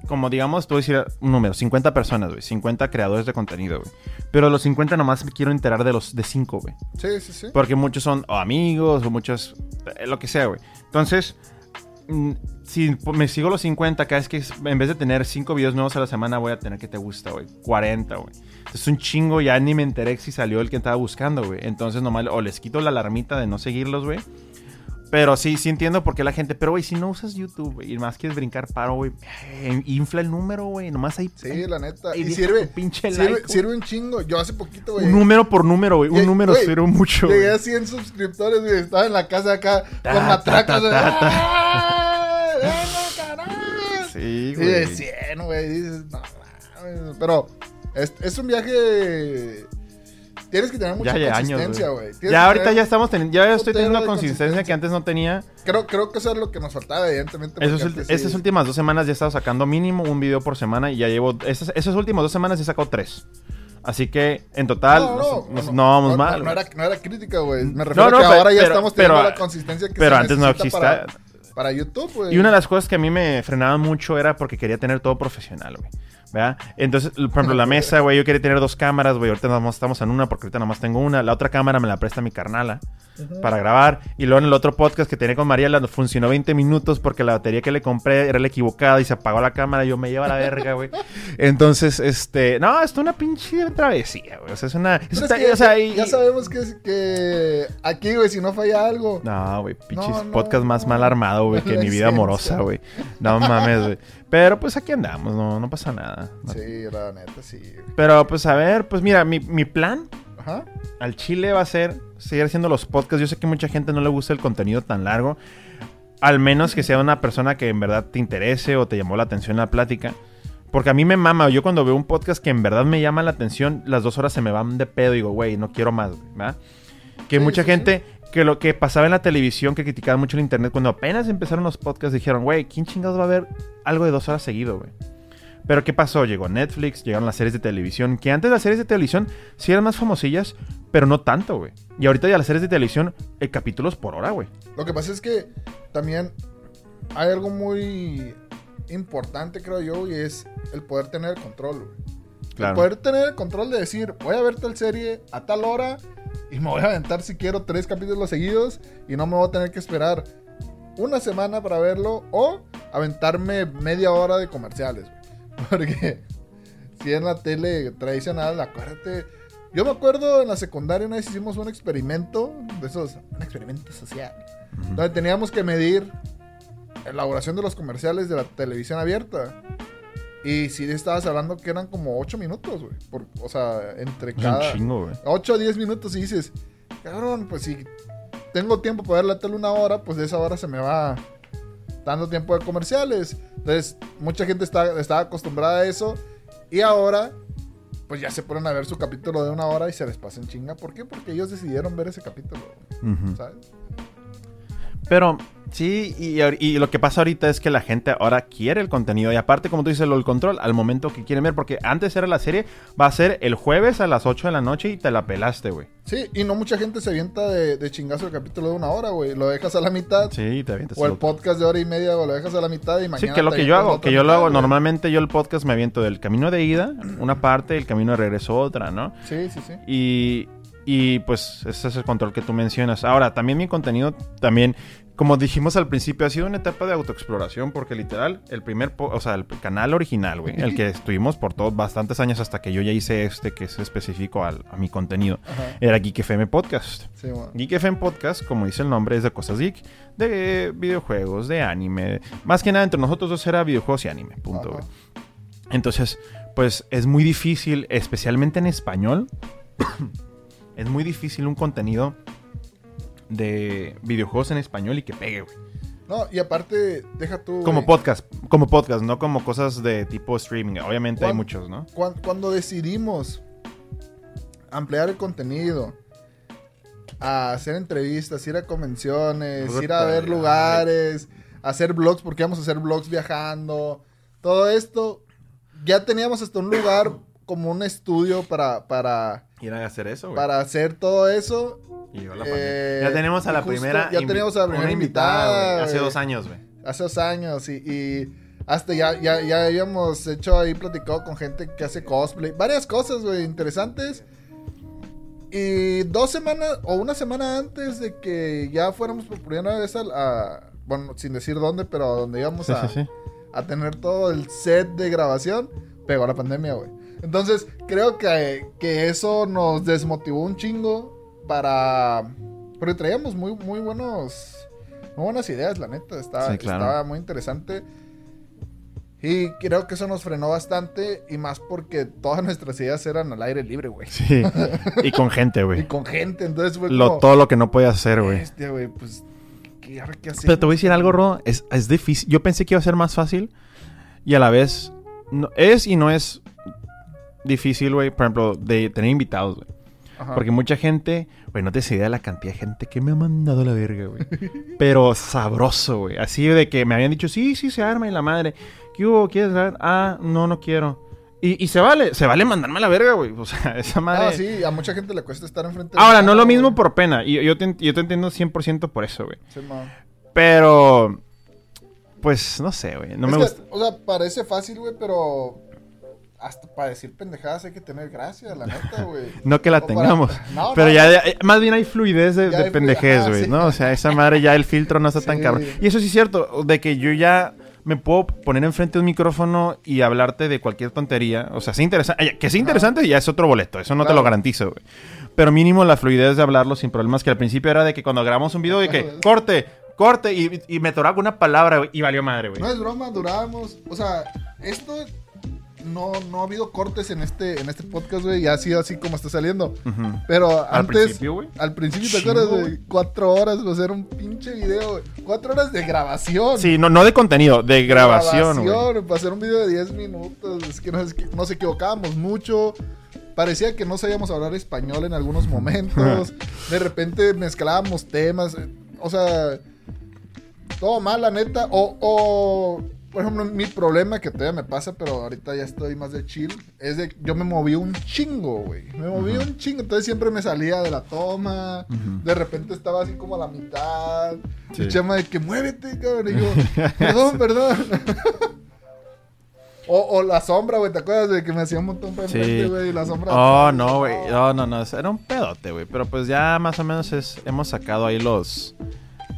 como digamos, te voy a decir un número, 50 personas, güey, 50 creadores de contenido, güey. Pero los 50 nomás me quiero enterar de los de 5, güey. Sí, sí, sí. Porque muchos son amigos o muchos, eh, lo que sea, güey. Entonces, mm, si me sigo los 50, cada vez que en vez de tener 5 videos nuevos a la semana, voy a tener que te gusta, güey. 40, güey. Es un chingo, ya ni me enteré si salió el que estaba buscando, güey. Entonces nomás o les quito la alarmita de no seguirlos, güey. Pero sí, sí entiendo por qué la gente. Pero, güey, si no usas YouTube, y más quieres brincar paro, güey, eh, infla el número, güey. Nomás ahí. Sí, la neta. y sirve. Pinche sirve, sirve, un chingo. Yo hace poquito, güey. Un número por número, güey. Un número sirve mucho. Llegué a 100 suscriptores, güey. Estaba en la casa acá con matracas. Sí, güey. Y de 100, güey. Dices, no, pero es, es un viaje tienes que tener mucha consistencia, güey. Ya ahorita ya estamos teniendo, ya estoy teniendo una consistencia, que antes no tenía. Creo, creo que eso es lo que nos faltaba, evidentemente. esas últimas dos semanas ya he estado sacando mínimo un video por semana y ya llevo, esas, esas últimas dos semanas he sacado tres. Así que en total no, vamos mal. No, era, crítica, güey. Me refiero a que ahora ya estamos teniendo la consistencia que Pero antes no existía. Para, YouTube, güey. Y una de las cosas que a mí me frenaba mucho era porque quería tener todo profesional, güey. ¿Verdad? Entonces, por ejemplo, la mesa, güey, yo quería tener dos cámaras, güey, ahorita nada estamos en una porque ahorita nada más tengo una. La otra cámara me la presta mi carnala para grabar. Y luego en el otro podcast que tenía con Mariela funcionó 20 minutos porque la batería que le compré era la equivocada y se apagó la cámara y yo me lleva a la verga, güey. Entonces, este, no, esto es una pinche travesía, güey. O sea, es una... ya, sabemos que, es, que aquí, güey, si no falla algo... No, güey, pinches podcast más mal armado, güey, que mi vida amorosa, güey. No mames, güey. Pero pues aquí andamos, no, no pasa nada. Sí, la neta, sí. Pero pues a ver, pues mira, mi, mi plan al Chile va a ser seguir haciendo los podcasts. Yo sé que mucha gente no le gusta el contenido tan largo. Al menos que sea una persona que en verdad te interese o te llamó la atención la plática. Porque a mí me mama. Yo cuando veo un podcast que en verdad me llama la atención, las dos horas se me van de pedo y digo, güey, no quiero más, ¿verdad? Que mucha gente, que lo que pasaba en la televisión, que criticaban mucho el internet, cuando apenas empezaron los podcasts, dijeron, güey, ¿quién chingados va a ver algo de dos horas seguido, güey? Pero ¿qué pasó? Llegó Netflix, llegaron las series de televisión, que antes las series de televisión sí eran más famosillas, pero no tanto, güey. Y ahorita ya las series de televisión, el capítulos por hora, güey. Lo que pasa es que también hay algo muy importante, creo yo, y es el poder tener el control, güey. Claro. El poder tener el control de decir, voy a ver tal serie a tal hora y me voy a aventar si quiero tres capítulos seguidos y no me voy a tener que esperar una semana para verlo o aventarme media hora de comerciales. Porque si en la tele tradicional, acuérdate. Yo me acuerdo en la secundaria una vez hicimos un experimento, de esos, un experimento social, donde teníamos que medir la elaboración de los comerciales de la televisión abierta. Y si estabas hablando que eran como 8 minutos, güey. O sea, entre cada. Un 8 o 10 minutos y dices, cabrón, pues si tengo tiempo para ver la tele una hora, pues de esa hora se me va dando tiempo de comerciales. Entonces, mucha gente está, estaba acostumbrada a eso. Y ahora, pues ya se ponen a ver su capítulo de una hora y se les pasa en chinga. ¿Por qué? Porque ellos decidieron ver ese capítulo. ¿Sabes? Pero Sí, y, lo que pasa ahorita es que la gente ahora quiere el contenido. Y aparte, como tú dices, lo el control al momento que quieren ver. Porque antes era la serie, va a ser el jueves a las 8 de la noche y te la pelaste, güey. Sí, y no mucha gente se avienta de, chingazo el capítulo de una hora, güey. Lo dejas a la mitad. Sí, te avientas. O el podcast de hora y media, lo dejas a la mitad y mañana. Sí, que lo que yo hago, que yo lo hago. Normalmente yo el podcast me aviento del camino de ida, una parte, el camino de regreso, otra, ¿no? Sí, sí, sí. Y. Y pues ese es el control que tú mencionas. Ahora, también mi contenido, también como dijimos al principio, ha sido una etapa de autoexploración porque literal, el primer, o sea, el canal original, güey, el que estuvimos por todos bastantes años hasta que yo ya hice este que es específico a mi contenido, era Geek FM Podcast. Sí, Geek FM Podcast, como dice el nombre, es de cosas geek, de videojuegos, de anime. Más que nada entre nosotros dos era videojuegos y anime, punto, güey. Entonces, pues es muy difícil, especialmente en español, es muy difícil un contenido de videojuegos en español y que pegue, güey. No, y aparte, deja tú. Como podcast, como podcast, no como cosas de tipo streaming. Obviamente hay muchos, ¿no? Cuando, decidimos ampliar el contenido, a hacer entrevistas, ir a convenciones, ir a ver lugares, hacer vlogs, porque vamos a hacer vlogs viajando, todo esto, ya teníamos hasta un lugar como un estudio para, para ir a hacer eso, güey. Para hacer todo eso eh, ya tenemos a la primera. Ya tenemos a la primera invitada. hace dos años, güey. Hace dos años y, hasta ya, ya, ya habíamos hecho ahí platicado con gente que hace cosplay. Varias cosas, güey, interesantes. Y dos semanas o una semana antes de que ya fuéramos por primera vez a, bueno, sin decir dónde, pero donde íbamos a, a tener todo el set de grabación, pegó la pandemia, güey. Entonces, creo que, que eso nos desmotivó un chingo para... Porque traíamos muy, muy buenos... Muy buenas ideas, la neta. Estaba, estaba muy interesante. Y creo que eso nos frenó bastante. Y más porque todas nuestras ideas eran al aire libre, güey. Sí. Y con gente, güey. y con gente. Entonces fue lo, Todo lo que no podía hacer, güey. güey, pues... ¿qué, qué hacer, Pero te voy a decir algo, Ro. Es, es difícil. Yo pensé que iba a ser más fácil. Y a la vez... No, es y no es difícil, güey. Por ejemplo, de tener invitados, güey. Porque mucha gente, güey, no te das idea de la cantidad de gente que me ha mandado la verga, güey. Pero sabroso, güey. Así de que me habían dicho, sí, sí, se arma y la madre. ¿Qué hubo? ¿Quieres ver? Ah, no, no quiero. Y, y, se vale, se vale mandarme a la verga, güey. O sea, esa madre. Ah, sí, a mucha gente le cuesta estar enfrente de Ahora, no lo mismo por pena. Y yo te, yo te entiendo 100% por eso, güey. Sí, Pero. Pues no sé, güey. No me gusta. O sea, parece fácil, güey, pero hasta para decir pendejadas hay que tener gracia, la neta, güey. no que la tengamos. pero ya, más bien hay fluidez de, pendejez, güey, ¿no? O sea, esa madre ya el filtro no está tan caro. Y eso sí es cierto, de que yo ya me puedo poner enfrente de un micrófono y hablarte de cualquier tontería. O sea, sea interesante. Que sea interesante ya es otro boleto, eso no te lo garantizo, güey. Pero mínimo la fluidez de hablarlo sin problemas, que al principio era de que cuando grabamos un video y que corte, corte, y, y me toraba una palabra, y valió madre, güey. No es broma, durábamos. O sea, esto no, no ha habido cortes en este, en este podcast, güey. Y ha sido así como está saliendo. Pero antes. Al principio, güey. Al principio, ¿te acuerdas, de Cuatro horas para hacer un pinche video, güey. Cuatro horas de grabación. Sí, no, no de contenido, de grabación, güey. para hacer un video de 10 minutos. Es que nos, nos equivocábamos mucho. Parecía que no sabíamos hablar español en algunos momentos. de repente mezclábamos temas. O sea, todo mal, la neta. O, o por ejemplo, mi problema que todavía me pasa, pero ahorita ya estoy más de chill, es de yo me moví un chingo, güey. Me moví un chingo, entonces siempre me salía de la toma, de repente estaba así como a la mitad. Sí. Y chama de que muévete, cabrón. Y yo, perdón, perdón. O, o, la sombra, güey, ¿te acuerdas de que me hacía un montón para sí. güey? La sombra. Oh, no, güey. No, no, no. Era un pedote, güey. Pero pues ya más o menos es, hemos sacado ahí los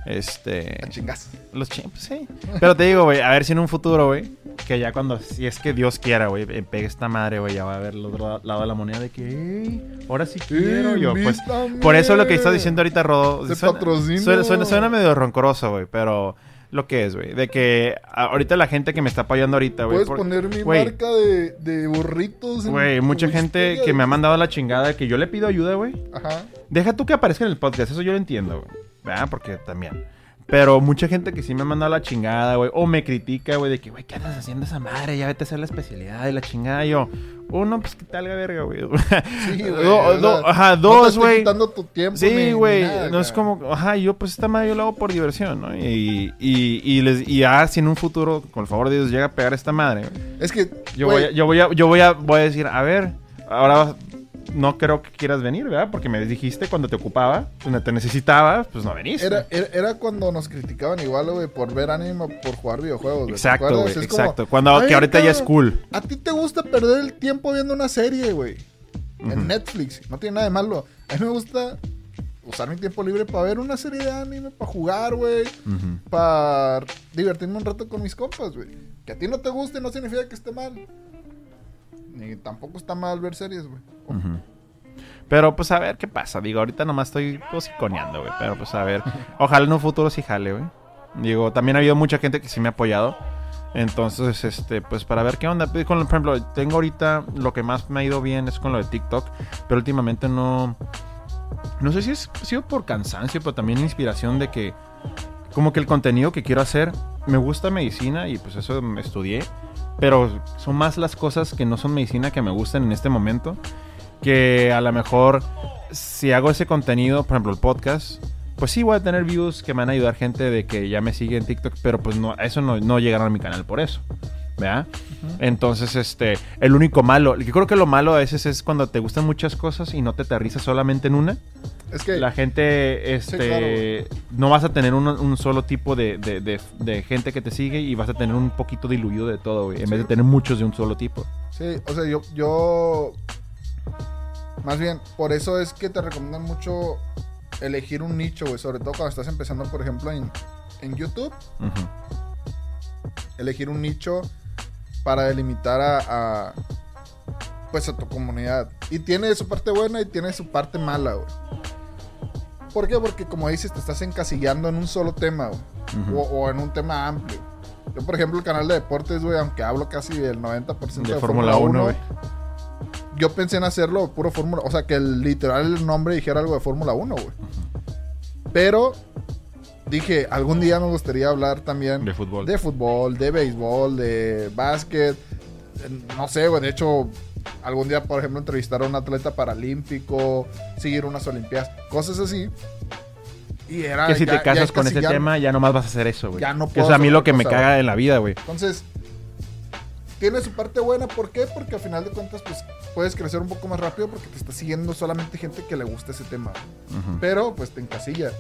este. Chingas. Los chingos, sí. Pero te digo, güey, a ver si en un futuro, güey, que ya cuando, si es que Dios quiera, güey, eh, pegue esta madre, güey, ya va a ver el otro lado de la moneda de que, ahora sí quiero yo. Pues, por eso lo que está diciendo ahorita Rodo. Suena, suena, suena, medio roncoroso, güey, pero lo que es, güey. De que ahorita la gente que me está apoyando ahorita, güey. Puedes poner mi marca de, de burritos. Güey, mucha gente que me ha mandado la chingada que yo le pido ayuda, güey. Ajá. Deja tú que aparezca en el podcast, eso yo lo entiendo, güey. ¿Verdad? Porque también. Pero mucha gente que sí me ha mandado la chingada, güey. O me critica, güey, de que, güey, ¿qué andas haciendo esa madre? Ya vete a hacer la especialidad de la chingada. Y yo, uno, pues que tal verga, güey. Sí, güey. ajá, dos, güey. No tu tiempo. Sí, güey. No es como, ajá, yo, pues esta madre yo lo hago por diversión, ¿no? Y, y, y, les, y ah, si en un futuro, con el favor de Dios, llega a pegar esta madre, Es que. Yo, voy a, yo, voy a, yo voy a, voy a decir, a ver, ahora no creo que quieras venir, ¿verdad? Porque me dijiste cuando te ocupaba, cuando te necesitaba, pues no veniste. Era, era, cuando nos criticaban igual, güey, por ver anime, por jugar videojuegos. Exacto, güey, exacto. cuando, que ahorita ya es cool. A ti te gusta perder el tiempo viendo una serie, güey. En Netflix. No tiene nada de malo. A mí me gusta usar mi tiempo libre para ver una serie de anime, para jugar, güey. Para divertirme un rato con mis compas, güey. Que a ti no te guste no significa que esté mal. Ni tampoco está mal ver series, güey. Pero pues a ver qué pasa. Digo, ahorita nomás estoy cosiconeando, güey. Pero pues a ver. Ojalá en un futuro sí jale, güey. Digo, también ha habido mucha gente que sí me ha apoyado. Entonces, este, pues para ver qué onda. Pues, por ejemplo, tengo ahorita lo que más me ha ido bien es con lo de TikTok. Pero últimamente no. No sé si es sido por cansancio, pero también inspiración de que. Como que el contenido que quiero hacer. Me gusta medicina y pues eso me estudié. Pero son más las cosas que no son medicina que me gustan en este momento. Que a lo mejor si hago ese contenido, por ejemplo el podcast, pues sí voy a tener views que me van a ayudar gente de que ya me sigue en TikTok, pero pues no, eso no, no llegará a mi canal por eso. ¿verdad? Entonces, este, el único malo, yo creo que lo malo a veces es cuando te gustan muchas cosas y no te aterrizas solamente en una. Es que la gente, este, no vas a tener un, solo tipo de, de, gente que te sigue y vas a tener un poquito diluido de todo, güey, en vez de tener muchos de un solo tipo. Sí, o sea, yo, yo, más bien, por eso es que te recomiendan mucho elegir un nicho, güey, sobre todo cuando estás empezando, por ejemplo, en, en YouTube. Elegir un nicho para delimitar a, pues a tu comunidad. Y tiene su parte buena y tiene su parte mala, güey. ¿Por qué? Porque como dices, te estás encasillando en un solo tema, o, en un tema amplio. Yo, por ejemplo, el canal de deportes, güey, aunque hablo casi del 90% de, de Fórmula 1, yo pensé en hacerlo puro Fórmula, o sea, que el literal el nombre dijera algo de Fórmula 1, güey. Pero dije, algún día me gustaría hablar también de fútbol, de, fútbol, de béisbol, de básquet. No sé, güey, de hecho, algún día, por ejemplo, entrevistar a un atleta paralímpico, seguir unas olimpiadas, cosas así. Y era, que si te casas con ese tema, ya nomás vas a hacer eso, güey. Ya no puedo. es a mí lo que me caga en la vida, güey. Entonces, tiene su parte buena. ¿Por qué? Porque al final de cuentas, pues puedes crecer un poco más rápido porque te está siguiendo solamente gente que le gusta ese tema. Pero, pues te encasilla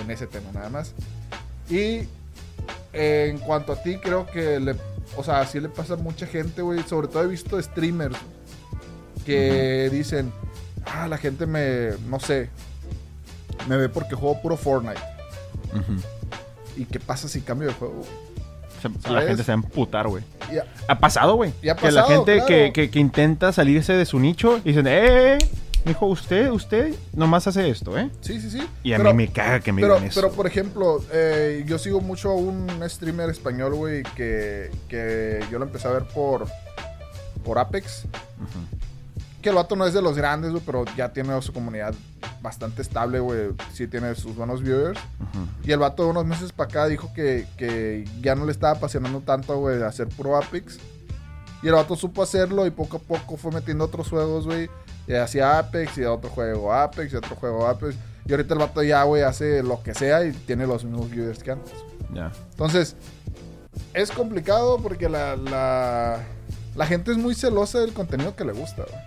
en ese tema nada más. Y en cuanto a ti, creo que le, o sea, así le pasa a mucha gente, güey. Sobre todo he visto streamers que dicen, ah, la gente me, no sé, me ve porque juego puro Fortnite. ¿Y qué pasa si cambio de juego? La gente se va a emputar, güey. Ha pasado, güey. Que la gente que, que, que, intenta salirse de su nicho y dicen, ¡eh! Dijo, usted, usted nomás hace esto, ¿eh? Sí, sí, sí. Y a mí me caga que me pero, digan eso. Pero, por ejemplo, eh, yo sigo mucho a un streamer español, güey, que, que yo lo empecé a ver por, por Apex. Que el vato no es de los grandes, güey, pero ya tiene su comunidad bastante estable, güey. Sí tiene sus buenos viewers. Y el vato de unos meses para acá dijo que, que ya no le estaba apasionando tanto, güey, hacer puro Apex. Y el vato supo hacerlo y poco a poco fue metiendo otros juegos, güey. Y hacía Apex y otro juego Apex y otro juego Apex. Y ahorita el vato ya, güey, hace lo que sea y tiene los mismos viewers que antes. Ya. Entonces, es complicado porque la, la, la, gente es muy celosa del contenido que le gusta, güey.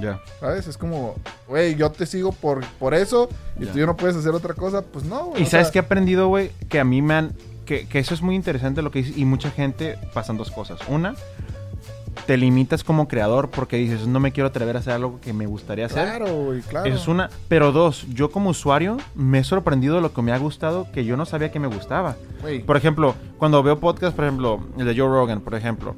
Ya. ¿Sabes? Es como, güey, yo te sigo por, por eso y tú ya no puedes hacer otra cosa. Pues no, güey. Y sabes que he aprendido, güey, que a mí me han. Que, que eso es muy interesante lo que dices. Y mucha gente pasan dos cosas. Una, te limitas como creador porque dices, no me quiero atrever a hacer algo que me gustaría hacer. Claro, güey, claro. Eso es una. Pero dos, yo como usuario me he sorprendido de lo que me ha gustado que yo no sabía que me gustaba. Por ejemplo, cuando veo podcasts, por ejemplo, el de Joe Rogan, por ejemplo.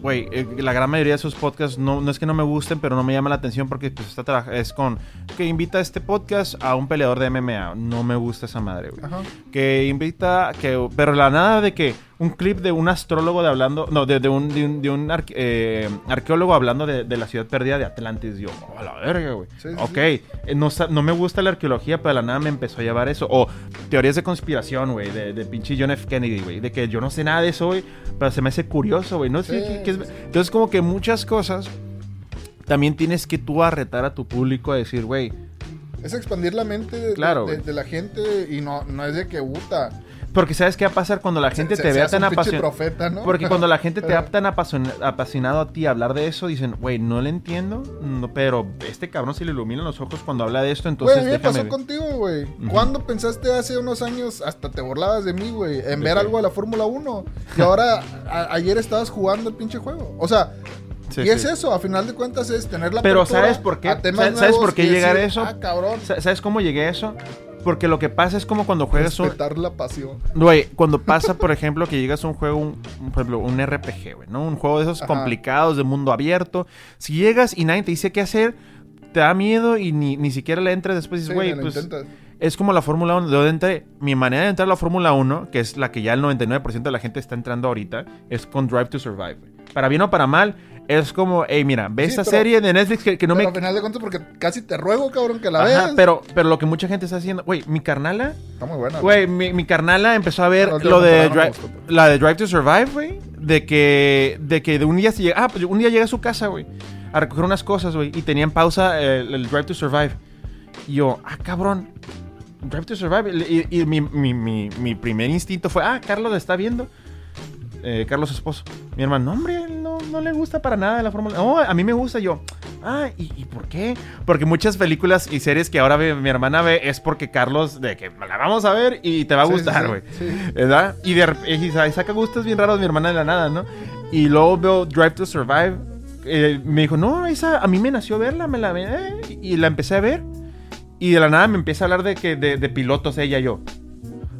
Güey, eh, la gran mayoría de sus podcasts no, no es que no me gusten, pero no me llama la atención porque pues está es con que invita a este podcast a un peleador de MMA. No me gusta esa madre, güey. Que invita, que, pero la nada de que un clip de un astrólogo de hablando, no, de, un, de un, eh, arqueólogo hablando de, la ciudad perdida de Atlantis. Yo, oh, la verga, güey. ok, eh, no, no, me gusta la arqueología, pero de la nada me empezó a llevar eso. O teorías de conspiración, güey, de, de pinche John F. Kennedy, güey. De que yo no sé nada de eso, güey, pero se me hace curioso, güey. No sé qué, es. Entonces, como que muchas cosas también tienes que tú arretar a tu público a decir, güey. Es expandir la mente de, de, la gente y no, no es de que puta porque sabes qué va a pasar cuando la gente te vea tan apasionado. Porque cuando la gente te vea tan apasionado a ti a hablar de eso, dicen, güey, no le entiendo, pero este cabrón se le iluminan los ojos cuando habla de esto, entonces. Güey, ¿qué pasó contigo, güey? ¿Cuándo pensaste hace unos años, hasta te burlabas de mí, güey, en ver algo de la Fórmula 1? Y ahora, ayer estabas jugando el pinche juego. O sea, y es eso, a final de cuentas es tener la Pero ¿sabes por qué? ¿Sabes, por qué llegar a eso? Ah, cabrón. ¿Sabes cómo llegué a eso? Porque lo que pasa es como cuando juegas Respetar un... la pasión. Güey, cuando pasa, por ejemplo, que llegas a un juego, un, por ejemplo, un RPG, güey, ¿no? Un juego de esos complicados, de mundo abierto. Si llegas y nadie te dice qué hacer, te da miedo y ni, ni siquiera le entras después y dices, güey, pues... Es como la Fórmula 1. De entré, mi manera de entrar a la Fórmula 1, que es la que ya el 99% de la gente está entrando ahorita, es con Drive to Survive. Para bien o para mal, es como, hey, mira, ve esta serie de Netflix que, no me. Pero al final de cuentas, porque casi te ruego, cabrón, que la veas. Pero, pero lo que mucha gente está haciendo, güey, mi carnala. Está muy buena. Güey, mi, mi, carnala empezó a ver lo de. Drive, la de Drive to Survive, güey. De que, de que de un día se llega. Ah, pues un día llega a su casa, güey. A recoger unas cosas, güey. Y tenía en pausa el, Drive to Survive. Y yo, ah, cabrón. Drive to Survive. Y, mi, mi, mi, mi primer instinto fue, ah, Carlos está viendo. Eh, Carlos esposo. Mi hermano, no, hombre, no, no le gusta para nada la Fórmula No, a mí me gusta yo. Ah, ¿y, por qué? Porque muchas películas y series que ahora mi hermana ve es porque Carlos, de que la vamos a ver y te va a gustar, güey. ¿Verdad? Y, de, y saca gustos bien raros mi hermana de la nada, ¿no? Y luego veo Drive to Survive. Eh, me dijo, no, esa a mí me nació verla, me la ve. Eh", y la empecé a ver. Y de la nada me empieza a hablar de que de, de pilotos ella y yo.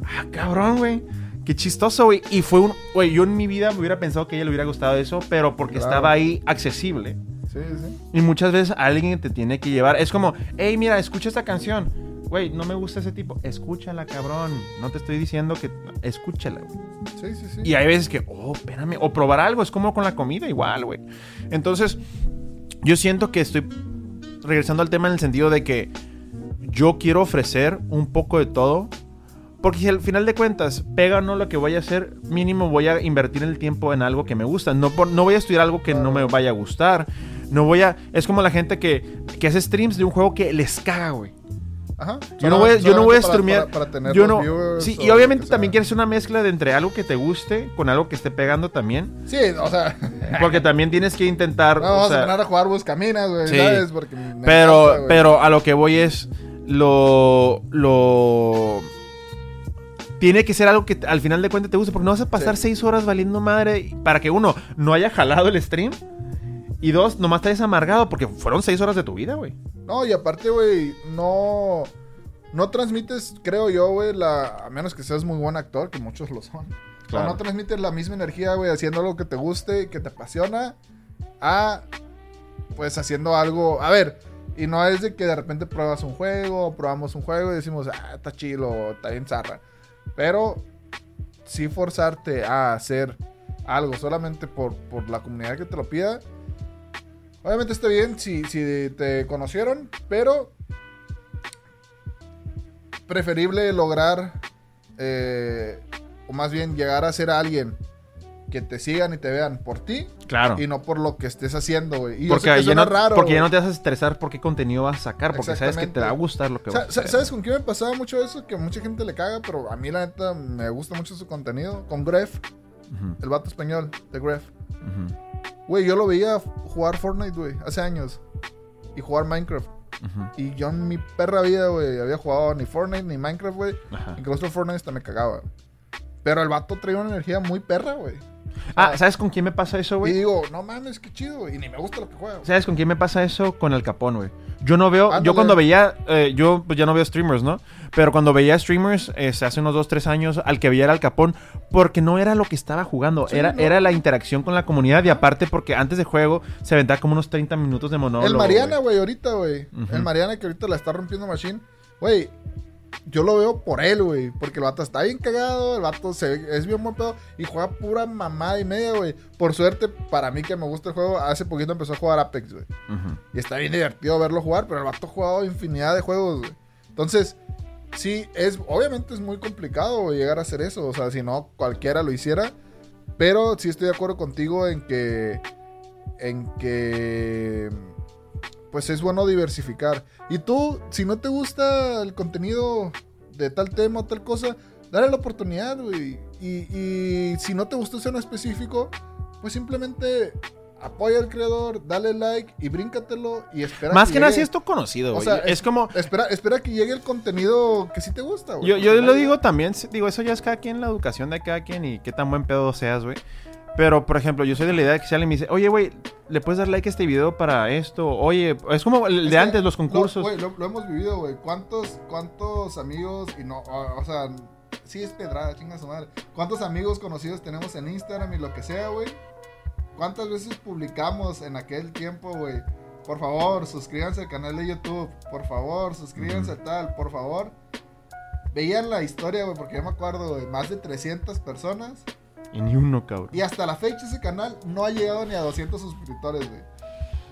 Ah, cabrón, güey. Qué chistoso, güey. Y fue un. Güey, yo en mi vida me hubiera pensado que a ella le hubiera gustado eso, pero porque estaba ahí accesible. Sí, sí. Y muchas veces alguien te tiene que llevar. Es como, hey, mira, escucha esta canción. Güey, no me gusta ese tipo. Escúchala, cabrón. No te estoy diciendo que. Escúchala, güey. Sí, sí, sí. Y hay veces que, oh, espérame. O probar algo. Es como con la comida, igual, güey. Entonces, yo siento que estoy regresando al tema en el sentido de que yo quiero ofrecer un poco de todo porque si al final de cuentas pega o no lo que voy a hacer, mínimo voy a invertir el tiempo en algo que me gusta. No, no voy a estudiar algo que no me vaya a gustar. No voy a. Es como la gente que, que hace streams de un juego que les caga, güey. Ajá. Yo no voy, yo no voy a streamear. Para, tener yo no, sí, y obviamente también quieres una mezcla de entre algo que te guste con algo que esté pegando también. Sí, o sea. Porque también tienes que intentar. No, vamos a ganar a jugar Buscaminas, güey. ¿Sabes? Porque pero, pero a lo que voy es. Lo. Lo tiene que ser algo que al final de cuentas te guste, porque no vas a pasar seis horas valiendo madre para que uno no haya jalado el stream y dos, nomás te hayas amargado porque fueron seis horas de tu vida, güey. No, y aparte, güey, no. No transmites, creo yo, güey, la. A menos que seas muy buen actor, que muchos lo son. Claro. no transmites la misma energía, güey, haciendo algo que te guste, que te apasiona, a. Pues haciendo algo. A ver, y no es de que de repente pruebas un juego, probamos un juego y decimos, ah, está chido, está bien zarra. Pero si forzarte a hacer algo solamente por, la comunidad que te lo pida. Obviamente está bien si, si te conocieron, pero preferible lograr, eh, o más bien llegar a ser alguien que te sigan y te vean por ti. Claro. Y no por lo que estés haciendo, güey. porque, ya no, raro, porque ya no te vas a estresar por qué contenido vas a sacar, porque sabes que te va a gustar lo que vas a hacer. ¿Sabes con qué me pasaba mucho eso? Que mucha gente le caga, pero a mí la neta me gusta mucho su contenido. Con Gref, el vato español de Gref. Güey, yo lo veía jugar Fortnite, güey, hace años. Y jugar Minecraft. Y yo en mi perra vida, güey, había jugado ni Fortnite ni Minecraft, güey. Incluso Fortnite hasta me cagaba. Pero el vato traía una energía muy perra, güey. Ah, ¿sabes con quién me pasa eso, güey? Y digo, no mames, qué chido. Y ni me gusta lo que juega. ¿Sabes con quién me pasa eso? Con el Capón, güey. Yo no veo, yo cuando veía, eh, yo pues ya no veo streamers, ¿no? Pero cuando veía streamers eh, hace unos 2, 3 años, al que veía era el Capón, porque no era lo que estaba jugando, era, era la interacción con la comunidad y aparte porque antes de juego se vendía como unos 30 minutos de monólogo. El Mariana, güey, ahorita, güey. El Mariana que ahorita la está rompiendo Machine. Güey, yo lo veo por él, güey. Porque el vato está bien cagado, el vato se, es bien buen pedo y juega pura mamada y media, güey. Por suerte, para mí que me gusta el juego, hace poquito empezó a jugar Apex, güey. Y está bien divertido verlo jugar, pero el vato ha jugado infinidad de juegos, güey. Entonces, sí, es, obviamente es muy complicado llegar a hacer eso. O sea, si no, cualquiera lo hiciera. Pero sí estoy de acuerdo contigo en que. En que pues es bueno diversificar. Y tú, si no te gusta el contenido de tal tema o tal cosa, dale la oportunidad, güey. Y, si no te gusta ese en específico, pues simplemente apoya al creador, dale like y bríncatelo y espera. Más que, nada si es tu conocido, güey. O sea, es, como. Espera, espera que llegue el contenido que sí te gusta, güey. Yo, yo lo digo también, digo, eso ya es cada quien, la educación de cada quien y qué tan buen pedo seas, güey. Pero, por ejemplo, yo soy de la idea de que si alguien me dice, oye, güey, ¿le puedes dar like a este video para esto? Oye, es como el de antes, los concursos. Güey, lo, hemos vivido, güey. ¿Cuántos, ¿Cuántos amigos, y no, o, sea, sí es pedrada, chinga su madre. ¿Cuántos amigos conocidos tenemos en Instagram y lo que sea, güey? ¿Cuántas veces publicamos en aquel tiempo, güey? Por favor, suscríbanse al canal de YouTube. Por favor, suscríbanse a tal, por favor. Veían la historia, güey, porque yo me acuerdo, de más de 300 personas y ni uno, cabrón. Y hasta la fecha ese canal no ha llegado ni a 200 suscriptores, güey.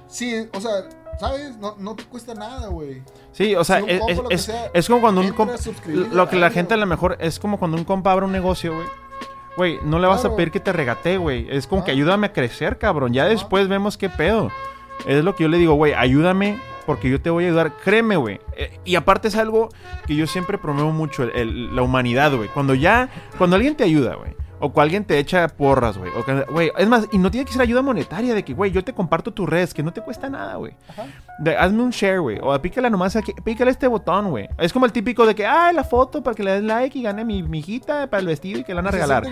Sí, o sea, ¿sabes? No, no te cuesta nada, güey. Sí, o sea, es, es, es, como cuando un compa... Lo que la gente a lo mejor... Es como cuando un compa abre un negocio, güey. Güey, no le vas a pedir que te regate, güey. Es como que ayúdame a crecer, cabrón. Ya después vemos qué pedo. Es lo que yo le digo, güey, ayúdame porque yo te voy a ayudar. Créeme, güey. Eh, y aparte es algo que yo siempre promuevo mucho, la humanidad, güey. Cuando ya, cuando alguien te ayuda, güey o que alguien te echa porras, güey. Güey, es más, y no tiene que ser ayuda monetaria de que, güey, yo te comparto tu redes, que no te cuesta nada, güey. Hazme un share, güey. O pícale nomás aquí, pícale este botón, güey. Es como el típico de que, ah, la foto para que le des like y gane mi, hijita para el vestido y que la van a regalar.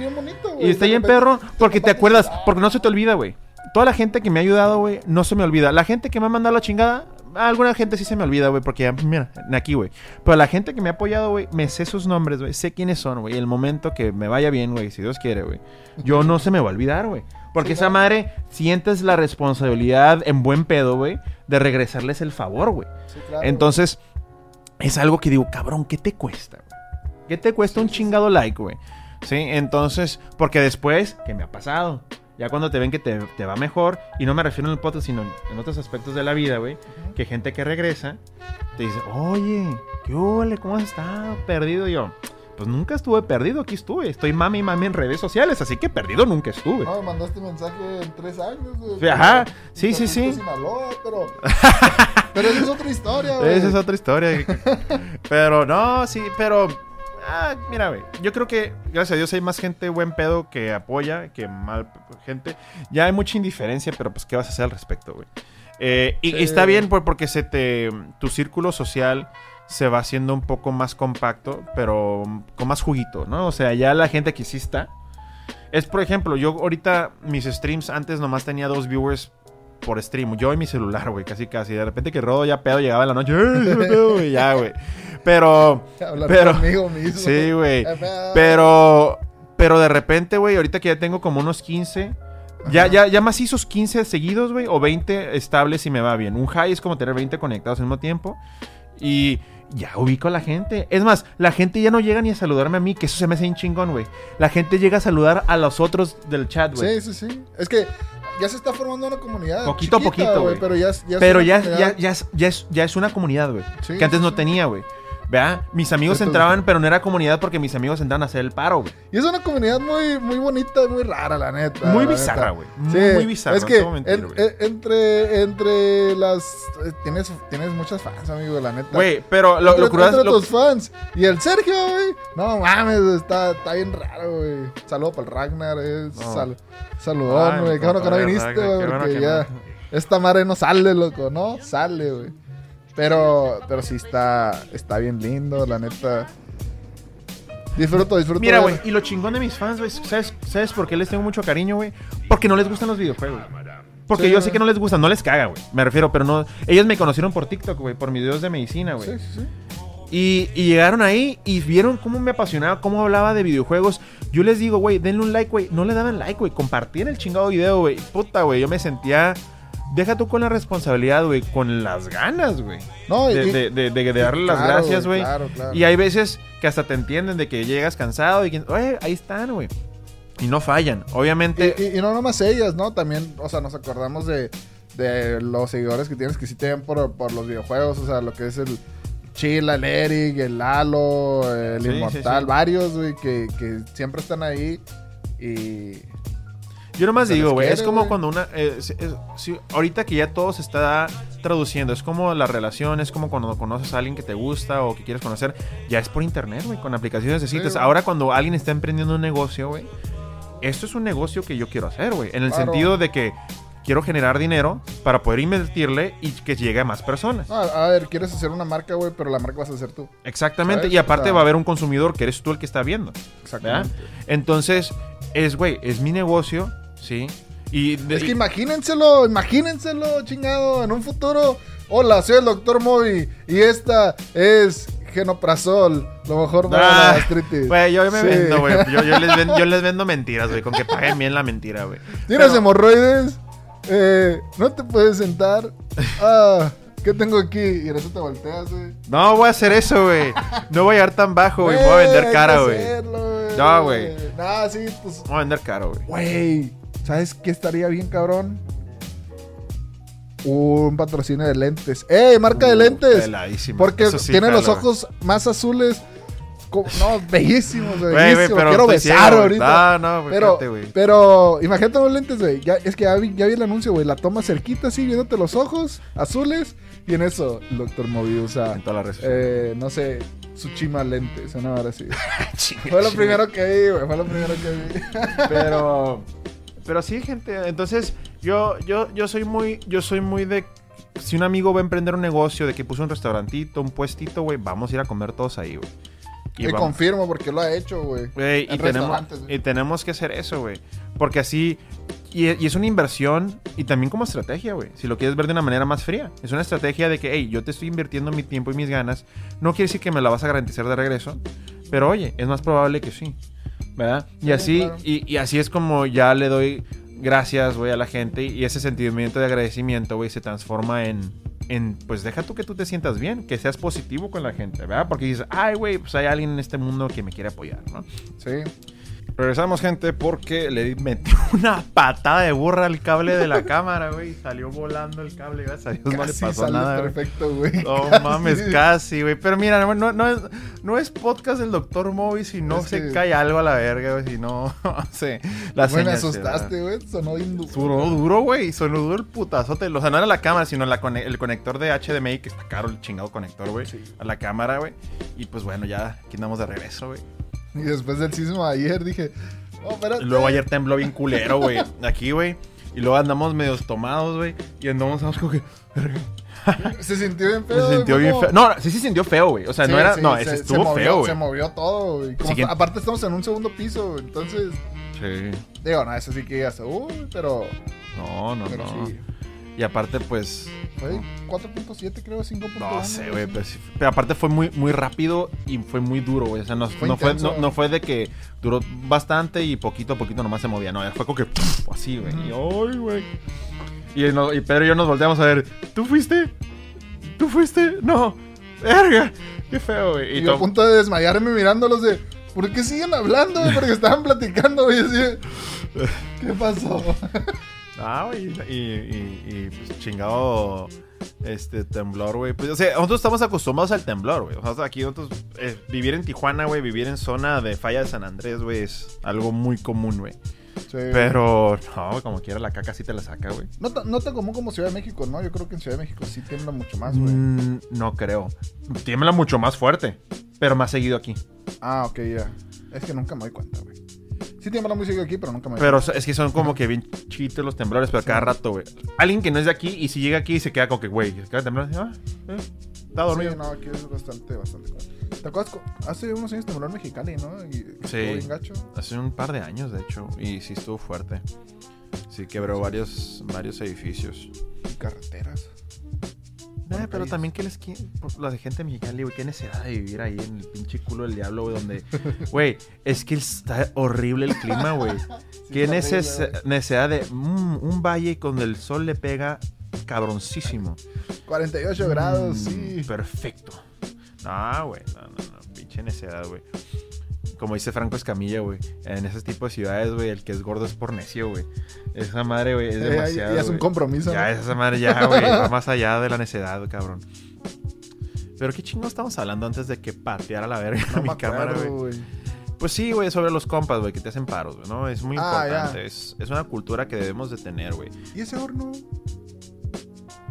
y está bien, perro, porque te acuerdas, porque no se te olvida, güey. Toda la gente que me ha ayudado, güey, no se me olvida. La gente que me ha mandado la chingada, alguna gente sí se me olvida, güey, porque ya, mira, aquí, güey. Pero la gente que me ha apoyado, güey, me sé sus nombres, güey, sé quiénes son, güey. El momento que me vaya bien, güey, si Dios quiere, güey. Yo no se me va a olvidar, güey. Porque esa madre sientes la responsabilidad en buen pedo, güey, de regresarles el favor, güey. Entonces, es algo que digo, cabrón, ¿qué te cuesta? ¿Qué te cuesta un chingado like, güey? Sí, entonces, porque después, ¿qué me ha pasado? Ya cuando te ven que te, va mejor, y no me refiero en el podcast, sino en otros aspectos de la vida, güey, que gente que regresa te dice, oye, ¿qué ole? ¿Cómo has estado? Perdido yo. Pues nunca estuve perdido, aquí estuve. Estoy mami mami en redes sociales, así que perdido nunca estuve. No, me mandaste mensaje en tres años, güey. Ajá, sí, sí, sí. pero... pero esa es otra historia, güey. Esa es otra historia. pero no, sí, pero Ah, mira, güey. Yo creo que, gracias a Dios, hay más gente buen pedo que apoya que mal gente. Ya hay mucha indiferencia, pero pues, ¿qué vas a hacer al respecto, güey? Eh, y, está bien porque se te, tu círculo social se va haciendo un poco más compacto, pero con más juguito, ¿no? O sea, ya la gente que sí está. Es, por ejemplo, yo ahorita mis streams antes nomás tenía dos viewers por stream. Yo y mi celular, güey, casi casi. De repente que rodo ya pedo, llegaba en la noche. ¡Ey, ya, güey. Pero. pero conmigo mismo. Sí, güey. Pero. Pero de repente, güey, ahorita que ya tengo como unos 15. Ya, ya, ya más hizo 15 seguidos, güey, o 20 estables y me va bien. Un high es como tener 20 conectados al mismo tiempo. Y ya ubico a la gente. Es más, la gente ya no llega ni a saludarme a mí, que eso se me hace un chingón, güey. La gente llega a saludar a los otros del chat, güey. Sí, sí, sí. Es que ya se está formando una comunidad. Poquito a poquito, güey. Pero ya, ya, pero ya, ya, ya, es, ya, es, ya es una comunidad, güey. que antes no tenía, güey. Vea, mis amigos entraban, pero no era comunidad porque mis amigos entraban a hacer el paro, güey. Y es una comunidad muy, muy bonita muy rara, la neta. Muy bizarra, güey. muy, bizarra. Es que entre, entre las. Eh, tienes, tienes muchas fans, amigo, la neta. Güey, pero lo, entre, lo entre tus fans. Y el Sergio, güey. No mames, está, está bien raro, güey. Saludo para el Ragnar. Eh. saludón, güey. Qué bueno que no viniste, güey. Porque ya. Esta madre no sale, loco, ¿no? Sale, güey. Pero, pero sí está, está bien lindo, la neta. Disfruto, disfruto. Mira, güey, y lo chingón de mis fans, güey, ¿sabes, ¿sabes por qué les tengo mucho cariño, güey? Porque no les gustan los videojuegos. Porque yo sé que no les gusta, no les caga, güey. Me refiero, pero no. Ellos me conocieron por TikTok, güey, por mis videos de medicina, güey. Sí, sí, sí. Y, llegaron ahí y vieron cómo me apasionaba, cómo hablaba de videojuegos. Yo les digo, güey, denle un like, güey. No le daban like, güey. Compartían el chingado video, güey. Puta, güey. Yo me sentía. Deja tú con la responsabilidad, güey. Con las ganas, güey. No, de, de, darle las gracias, güey. Claro, claro. Y hay veces que hasta te entienden de que llegas cansado y que, oye, ahí están, güey. Y no fallan, obviamente. Y, no nomás ellas, ¿no? También, o sea, nos acordamos de, de los seguidores que tienes que sí te ven por, por los videojuegos, o sea, lo que es el Chila, el Eric, el Lalo, el Inmortal, varios, güey, que, que siempre están ahí y... Yo nomás digo, güey, es como cuando una... Eh, ahorita que ya todo se está traduciendo, es como la relación, es como cuando conoces a alguien que te gusta o que quieres conocer, ya es por internet, güey, con aplicaciones de citas. Ahora cuando alguien está emprendiendo un negocio, güey, esto es un negocio que yo quiero hacer, güey. En el sentido de que quiero generar dinero para poder invertirle y que llegue a más personas. a ver, quieres hacer una marca, güey, pero la marca vas a hacer tú. Exactamente. Y aparte va a haber un consumidor que eres tú el que está viendo. Exactamente. Entonces, es, güey, es mi negocio, ¿sí? Y es que imagínenselo, imagínenselo, chingado, en un futuro. Hola, soy el doctor Moby y esta es genoprazol, lo mejor para la ah, gastritis. Güey, yo me vendo, güey. Yo, les vendo, mentiras, güey, con que paguen bien la mentira, güey. ¿Tienes hemorroides? Eh, no te puedes sentar. Ah, ¿qué tengo aquí? Y eso te volteas, güey. No voy a hacer eso, güey. No voy a llegar tan bajo, güey. Voy a vender cara, güey. No, güey. No, sí, pues. Voy a vender caro, güey. Güey, ¿sabes qué estaría bien, cabrón? Un patrocinio de lentes. ¡Eh, marca de uh, lentes! Porque tiene los ojos más azules. No, bellísimos, bellísimos. Quiero besar ahorita. No, no, pero, pero imagínate los lentes, güey. es que ya vi, el anuncio, güey. La toma cerquita, así, viéndote los ojos azules. Y en eso, el doctor Moby usa. Eh, no sé, su chima lentes. Una hora así. fue lo primero que vi, güey. Fue lo primero que vi. pero. Pero sí, gente. Entonces, yo, yo, yo soy muy. Yo soy muy de si un amigo va a emprender un negocio de que puso un restaurantito, un puestito, güey, vamos a ir a comer todos ahí, güey. Y, confirmo porque lo ha hecho, güey. Y, tenemos, y tenemos que hacer eso, güey. Porque así... Y, es una inversión y también como estrategia, güey. Si lo quieres ver de una manera más fría. Es una estrategia de que, hey, yo te estoy invirtiendo mi tiempo y mis ganas. No quiere decir que me la vas a garantizar de regreso. Pero oye, es más probable que sí. ¿Verdad? y así, y, así es como ya le doy gracias, güey, a la gente. Y ese sentimiento de agradecimiento, güey, se transforma en en, pues deja tú que tú te sientas bien, que seas positivo con la gente, ¿verdad? Porque dices, ay, güey, pues hay alguien en este mundo que me quiere apoyar, ¿no? Sí. Regresamos, gente, porque le metió una patada de burra al cable de la cámara, güey. Salió volando el cable, gracias a Dios no le pasó nada. perfecto, güey. No mames, casi, güey. Pero mira, no, no, es, no es podcast del Doctor Moby si no se cae algo a la verga, güey. Si no, sé. La me asustaste, güey. Sonó bien duro. Sonó duro, güey. Sonó duro el putazote. O sea, no era la cámara, sino la el conector de HDMI, que está caro el chingado conector, güey. A la cámara, güey. Y pues bueno, ya aquí andamos de regreso, güey. Y después del sismo de ayer dije, oh, Luego ayer tembló bien culero, güey. Aquí, güey. Y luego andamos medio tomados, güey. Y andamos como que. se sintió bien feo. Se sintió bien feo. No, sí se sintió feo, güey. O sea, no era. no, ese estuvo feo, güey. Se movió todo, güey. Aparte, estamos en un segundo piso, entonces. Sí. Digo, no, eso sí que ya se. Uy, pero. No, no, no. Y aparte, pues. Fue 4.7, creo, 5.1. No sé, güey. Pero, aparte fue muy, muy rápido y fue muy duro, güey. O sea, no fue, no, fue, de que duró bastante y poquito a poquito nomás se movía. No, fue como que. así, güey. Y, ay, güey. Y, Pedro y yo nos volteamos a ver. ¿Tú fuiste? ¿Tú fuiste? No. Verga. Qué feo, güey. Y, yo a punto de desmayarme mirándolos de. ¿Por qué siguen hablando, güey? Porque estaban platicando, güey. ¿Qué pasó? Ah, güey, y, y, pues chingado este temblor, güey. Pues, o sea, nosotros estamos acostumbrados al temblor, güey. O sea, aquí nosotros, eh, vivir en Tijuana, güey, vivir en zona de falla de San Andrés, güey, es algo muy común, güey. Sí. Pero, no, como quiera, la caca sí te la saca, güey. No, no tan común como Ciudad de México, ¿no? Yo creo que en Ciudad de México sí tiembla mucho más, güey. Mm, no creo. Tiembla mucho más fuerte, pero más seguido aquí. Ah, ok, ya. Es que nunca me doy cuenta, güey. Sí tiembla muy seguido aquí, pero nunca me... Pero es que son como que bien chiquitos los temblores, pero cada rato, güey. Alguien que no es de aquí y si llega aquí se queda como que, güey, se queda temblando. Ah, eh, está dormido. Sí, no, aquí es bastante, bastante. ¿Te acuerdas? Hace unos años tembló en Mexicali, ¿no? Y sí. Bien gacho. Hace un par de años, de hecho. Y sí estuvo fuerte. Sí, quebró varios, varios edificios. Y carreteras. Eh, pero también que les la de gente mexicana, güey, qué necesidad de vivir ahí en el pinche culo del diablo, güey, donde, güey, es que está horrible el clima, güey. qué necesidad de mm, un valle donde el sol le pega cabroncísimo. 48 grados, mm, sí. Perfecto. No, güey, no, no, no, pinche necesidad, güey como dice Franco Escamilla, güey, en ese tipo de ciudades, güey, el que es gordo es por necio, güey. Esa madre, güey, es demasiado. Ya, es un compromiso. Ya, esa madre ya, güey, va más allá de la necedad, cabrón. Pero qué chingo estamos hablando antes de que pateara la verga mi cámara, güey. Pues sí, güey, sobre los compas, güey, que te hacen paros, güey, ¿no? Es muy ah, importante. Es, es, una cultura que debemos de tener, güey. ¿Y ese horno?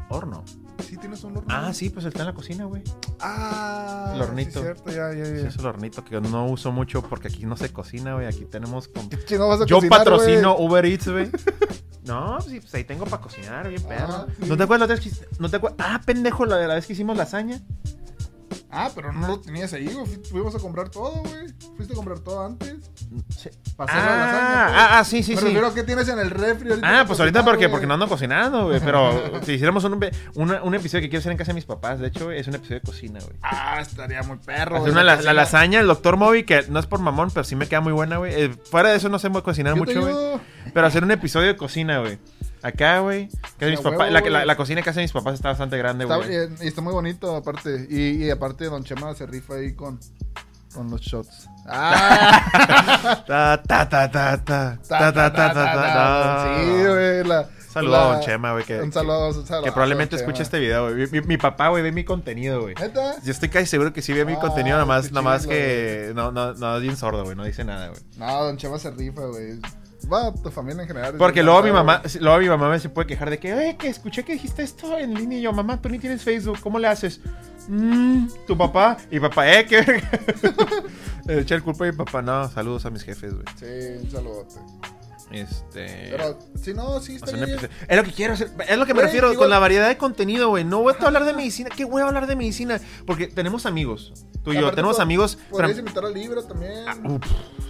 ¿Horno? Sí, tienes un horno. Ah, sí, pues está en la cocina, güey. Ah, el hornito. Sí, cierto, ya, ya, ya. Sí, es el hornito que no uso mucho porque aquí no se cocina, güey. Aquí tenemos. Con... no vas a Yo patrocino Uber Eats, güey. No, sí, pues ahí tengo para cocinar, bien perro. Ah, ¿No te acuerdas la vez que... ¿No te acuerdas? Ah, pendejo, la de la vez que hicimos lasaña. Ah, pero no lo tenías ahí, güey. Fuimos a comprar todo, güey. Fuiste a comprar todo antes. Sí. Ah, la lasaña. Pues. Ah, ah, sí, sí, sí. Pero ¿qué tienes en el refri ahorita? Ah, pues ahorita porque, porque no ando cocinando, güey. Pero si hiciéramos un, un, episodio que quiero hacer en casa de mis papás, de hecho, es un episodio de cocina, güey. Ah, estaría muy perro, güey. La, la, lasaña, el doctor Moby, que no es por mamón, pero sí me queda muy buena, güey. Eh, fuera de eso no sé cocinar mucho, güey. Pero hacer un episodio de cocina, güey. Acá, güey. La, la, cocina que hacen mis papás está bastante grande, güey. y está muy bonito, aparte. Y, y, aparte, Don Chema se rifa ahí con, con los shots. ¡Ah! ta, ta, ta, ta, ta. Ta, ta, ta, ta, Sí, güey. La, saludo a Don Chema, güey. Que, un saludo, un saludo. Que probablemente escuche este video, güey. Mi, mi, papá, güey, ve mi contenido, güey. Yo estoy casi seguro que sí ve mi contenido, nada más, nada más que. No, no, no, es bien sordo, güey. No dice nada, güey. No, Don Chema se rifa, güey. Va, tu familia en general. Porque luego mi mamá, luego mi mamá me se puede quejar de que, oye, que escuché que dijiste esto en línea y yo, mamá, tú ni tienes Facebook, ¿cómo le haces? Mmm, tu papá y papá, eh, qué Echa el culpa a mi papá, no, saludos a mis jefes, güey. Sí, un saludote. Este. Pero si no, sí está bien. Es lo que quiero hacer. Es lo que me refiero con la variedad de contenido, güey. No voy a hablar de medicina. ¿Qué voy a hablar de medicina? Porque tenemos amigos. Tú y yo. Tenemos amigos. Podrías invitar al Libra también. Ah,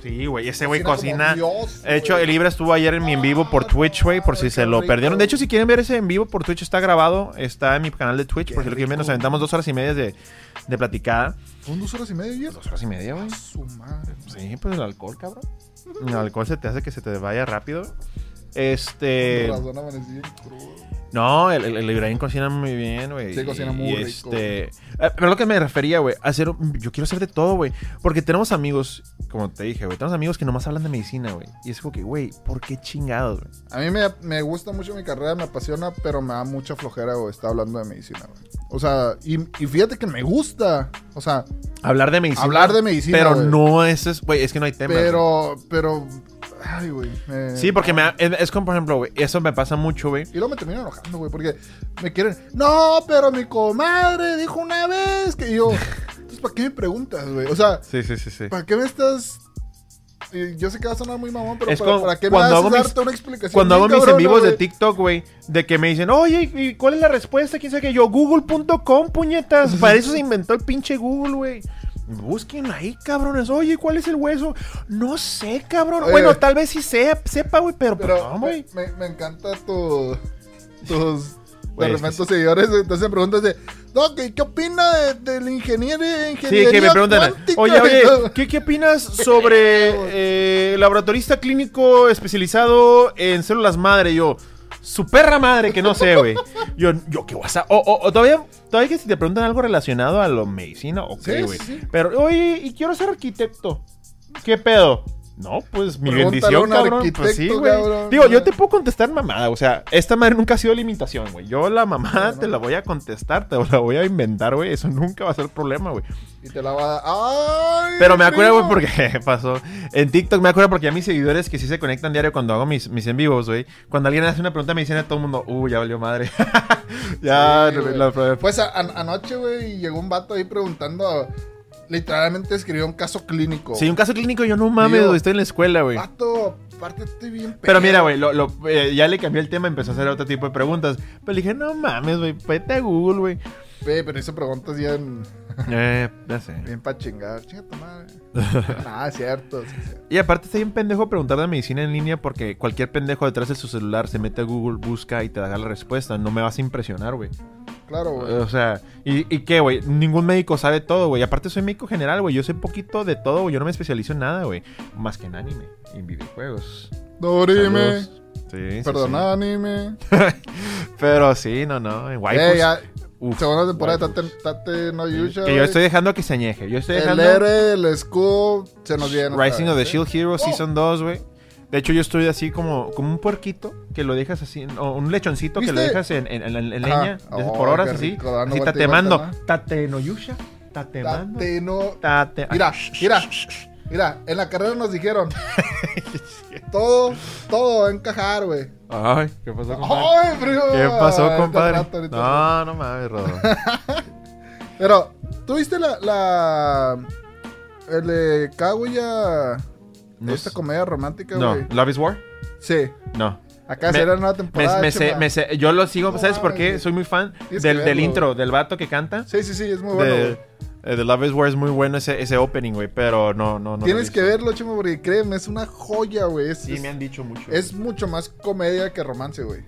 sí, güey. Ese güey cocina. de hecho, el Libra estuvo ayer en mi en vivo por Twitch, güey. Por si se lo perdieron. De hecho, si quieren ver ese en vivo por Twitch, está grabado. Está en mi canal de Twitch. Por si lo quieren ver, nos aventamos dos horas y media de, de platicada. ¿Son dos horas y media? Dos horas y media, güey. Su madre. Sí, pues el alcohol, cabrón. El alcohol se te hace que se te vaya rápido. Este. No, el, el, Ibrahim cocina muy bien, güey. Sí, cocina muy rico. Este, eh, pero lo que me refería, güey, hacer, yo quiero hacer de todo, güey. Porque tenemos amigos, como te dije, güey, tenemos amigos que nomás hablan de medicina, güey. Y es como que, güey, ¿por qué chingados, güey? A mí me, me, gusta mucho mi carrera, me apasiona, pero me da mucha flojera, güey, estar hablando de medicina, güey. O sea, y, y, fíjate que me gusta, o sea... Hablar de medicina. Hablar de medicina, Pero no es, güey, es que no hay tema. Pero, pero Ay, güey. Sí, porque me, es, como, por ejemplo, güey, eso me pasa mucho, güey. Y luego me termino enojando, güey, porque me quieren. No, pero mi comadre dijo una vez que yo. Entonces, ¿para qué me preguntas, güey? O sea, sí, sí, sí, sí. ¿para qué me estás yo sé que va a sonar muy mamón, pero para, ¿para, qué me vas a darte una explicación? Cuando hago mis en vivos de TikTok, güey, de que me dicen, oye, ¿y cuál es la respuesta? ¿Quién sabe que yo? Google.com, puñetas. Para eso se inventó el pinche Google, güey. Busquen ahí, cabrones. Oye, ¿cuál es el hueso? No sé, cabrón. bueno, tal vez sí sepa, güey, pero, pero güey. Me, me, encanta tu, tus de repente seguidores entonces preguntas de no, ¿qué, qué opina del ingeniero ingeniería Sí, que me preguntan, oye, oye, ¿qué, ¿qué opinas sobre eh, laboratorista clínico especializado en células madre? Yo, su perra madre, que no sé, güey. Yo, yo, ¿qué WhatsApp? O, o, todavía, todavía que si te preguntan algo relacionado a lo medicina, ok, güey. Pero, oye, y quiero ser arquitecto. ¿Qué pedo? No, pues mi bendición, cabrón. Pues sí, güey. Digo, yo te puedo contestar mamada. O sea, esta madre nunca ha sido limitación, güey. Yo la mamada te la voy a contestar, te la voy a inventar, güey. Eso nunca va a ser problema, güey. Y te la va a ¡Ay! Pero me acuerdo, güey, porque pasó. En TikTok me acuerdo porque a mis seguidores que sí se conectan diario cuando hago mis, mis en vivos, güey. Cuando alguien hace una pregunta me dicen a todo el mundo, uh, ya valió madre. ya, Pues anoche, güey, llegó un vato ahí preguntando literalmente escribió un caso clínico. Sí, un caso clínico, yo no mames, güey, estoy en la escuela, güey. Aparte estoy bien Pero mira, güey, eh, ya le cambié el tema, empezó a hacer otro tipo de preguntas. Pero le dije, no mames, güey, vete a Google, güey. pero eso preguntas bien. Eh, ya sé. Bien para chingar. Chinga tu madre. ah, cierto, Y aparte está bien pendejo preguntar de medicina en línea porque cualquier pendejo detrás de su celular se mete a Google, busca y te da la respuesta. No me vas a impresionar, güey. Claro, güey. O sea, ¿y, y qué, güey? Ningún médico sabe todo, güey. Aparte soy médico general, güey. Yo sé poquito de todo, güey. Yo no me especializo en nada, güey. Más que en anime y en videojuegos. Dorime. Sí, Perdón, anime. Pero sí, no, no. En waifus. Uf, Segunda temporada de Tate, no Yusha. Que yo estoy dejando que se añeje. Yo estoy dejando. El Ere, el Skull, se nos viene. Rising of the Shield Hero Season 2, güey. De hecho, yo estoy así como, como un puerquito que lo dejas así, o un lechoncito que lo dejas en, en, en, en leña oh, por horas así. así tatemando. Tate no Yusha. Tatemando. Tate no. Tate. Mira, mira. Mira, en la carrera nos dijeron. todo, todo va a encajar, güey. Ay, ¿qué pasó, compadre? Ay, frío. ¿Qué pasó, compadre? no, no mames, Rodo. Pero, ¿tú viste la, la. El de Kaguya. esta comedia romántica, güey. No, Love is War. Sí. No. Acá será una temporada. Me, sé, me sé, yo lo sigo, ¿sabes por qué? Soy muy fan del, del, intro, del vato que canta. Sí, sí, sí, es muy bueno. The Love is War es muy bueno ese, ese opening, güey, pero no, no, no. Tienes que verlo, chimo, porque créeme, es una joya, güey. Sí, me han dicho mucho. Es mucho más comedia que romance, güey.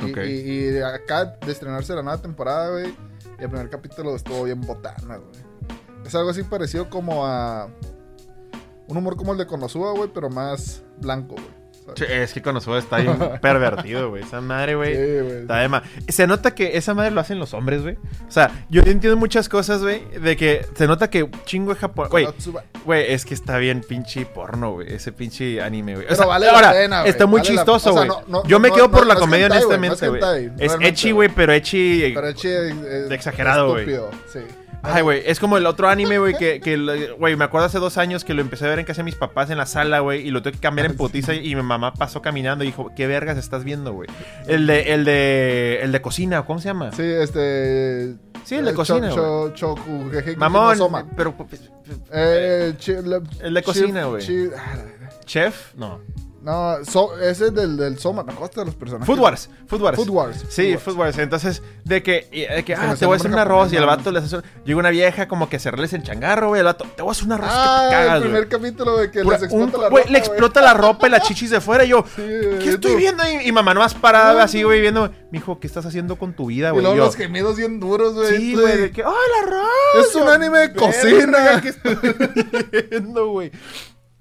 Y, acá de estrenarse la nueva temporada, güey, y el primer capítulo estuvo bien botana, güey. Es algo así parecido como a. Un humor como el de Konosuba, güey, pero más blanco, güey es que Konosuba está bien pervertido, güey. Esa madre, güey. está de Se nota que esa madre lo hacen los hombres, güey. O sea, yo entiendo muchas cosas, güey. De que se nota que chingo de Japón. Güey, güey, es que está bien pinche porno, güey. Ese pinche anime, güey. O sea, vale ahora, la pena, Está muy chistoso, güey. yo me quedo por la comedia, honestamente, güey. es echi, güey, pero echi. Pero echi. exagerado, güey. Sí. Ay, güey, es como el otro anime, güey, que, que, güey, me acuerdo hace dos años que lo empecé a ver en casa de mis papás en la sala, güey, y lo tuve que cambiar en putiza y mi mamá pasó caminando y dijo, ¿qué vergas estás viendo, güey? El de, el de, el de cocina, ¿cómo se llama? Sí, este... Sí, el de cocina, güey. Mamón, pero... Eh, el de cocina, güey. Chef, no. No, so, ese es del, del Soma, me costa de los personajes. Food Wars, Food Wars. Food Wars. Sí, Food Wars. Entonces, de que, de que ah, te voy a hacer un arroz y el vato le hace. Llega una vieja como que cerrarles el changarro, güey. El vato, te voy a hacer un arroz ah, que te cagas, el primer capítulo, de que les explota la ropa. le explota la ropa y la chichis de fuera. Y yo, ¿qué estoy viendo? Y, y mamá nomás parada así, güey, viendo. Mijo, ¿qué estás haciendo con tu vida, güey? Y luego los gemidos bien duros, güey. Sí, güey, de que, ¡ay, la arroz! Es un anime de cocina. ¿Qué estoy viendo, güey?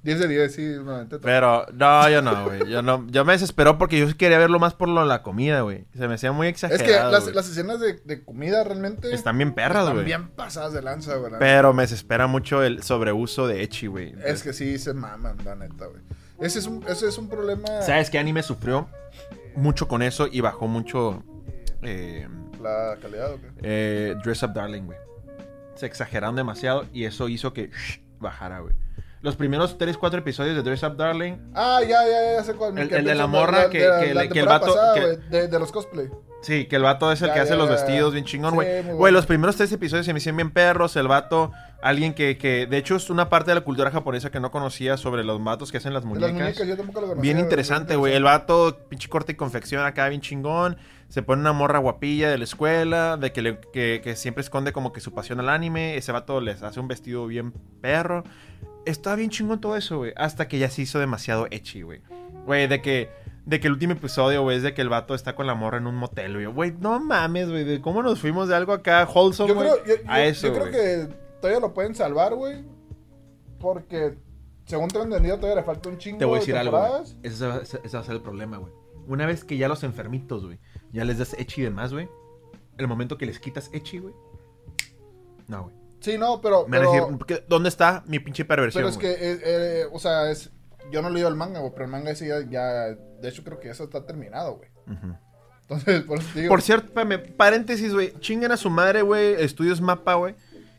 10 de 10, sí, Pero, no, yo no, güey. Yo no, yo me desesperó porque yo quería verlo más por lo, la comida, güey. Se me hacía muy exagerado. Es que las, las escenas de, de, comida realmente. Están bien perras, güey. Están bien pasadas de lanza, güey. Pero me desespera mucho el sobreuso de Echi, güey. Es que sí se maman, la neta, güey. Ese es un, ese es un problema. ¿Sabes qué anime sufrió mucho con eso y bajó mucho. Eh, ¿La calidad o qué? Eh, Dress Up Darling, güey. Se exageraron demasiado y eso hizo que bajara, güey los primeros 3, 4 episodios de Dress Up Darling. Ah, ya, ya, ya sé cuál. El, el de la morra que, que, que, el vato. de, de, los cosplay. Sí, que el vato es el que hace los vestidos bien chingón, güey. güey, los primeros tres episodios se me hicieron bien perros. El vato, alguien que, que, de hecho, es una parte de la cultura japonesa que no conocía sobre los vatos que hacen las muñecas. Las muñecas yo tampoco lo conocía. Bien interesante, güey. El vato, pinche corte y confección acá, bien chingón. Se pone una morra guapilla de la escuela, de que, le, que, que siempre esconde como que su pasión al anime. Ese vato les hace un vestido bien perro estaba bien chingón todo eso, güey. Hasta que ya se hizo demasiado echi, güey. Güey, de que, de que el último episodio, güey, es de que el vato está con la morra en un motel, güey. Güey, no mames, güey. De cómo nos fuimos de algo acá wholesome, güey. A eso, Yo creo que todavía lo pueden salvar, güey. Porque, según tengo entendido, todavía le falta un chingo Te voy a decir algo, güey. Ese, va a ser el problema, güey. Una vez que ya los enfermitos, güey, ya les das echi de más, güey. El momento que les quitas echi, güey. No, güey. Sí, no, pero. Me pero, decir, ¿dónde está mi pinche perversión? Pero es que, eh, eh, o sea, es, yo no he leído el manga, güey, pero el manga ese ya, De hecho, creo que eso está terminado, güey. Entonces, por eso digo. Por cierto, paréntesis, güey. Chinguen a su madre, güey. Estudios Mapa, güey.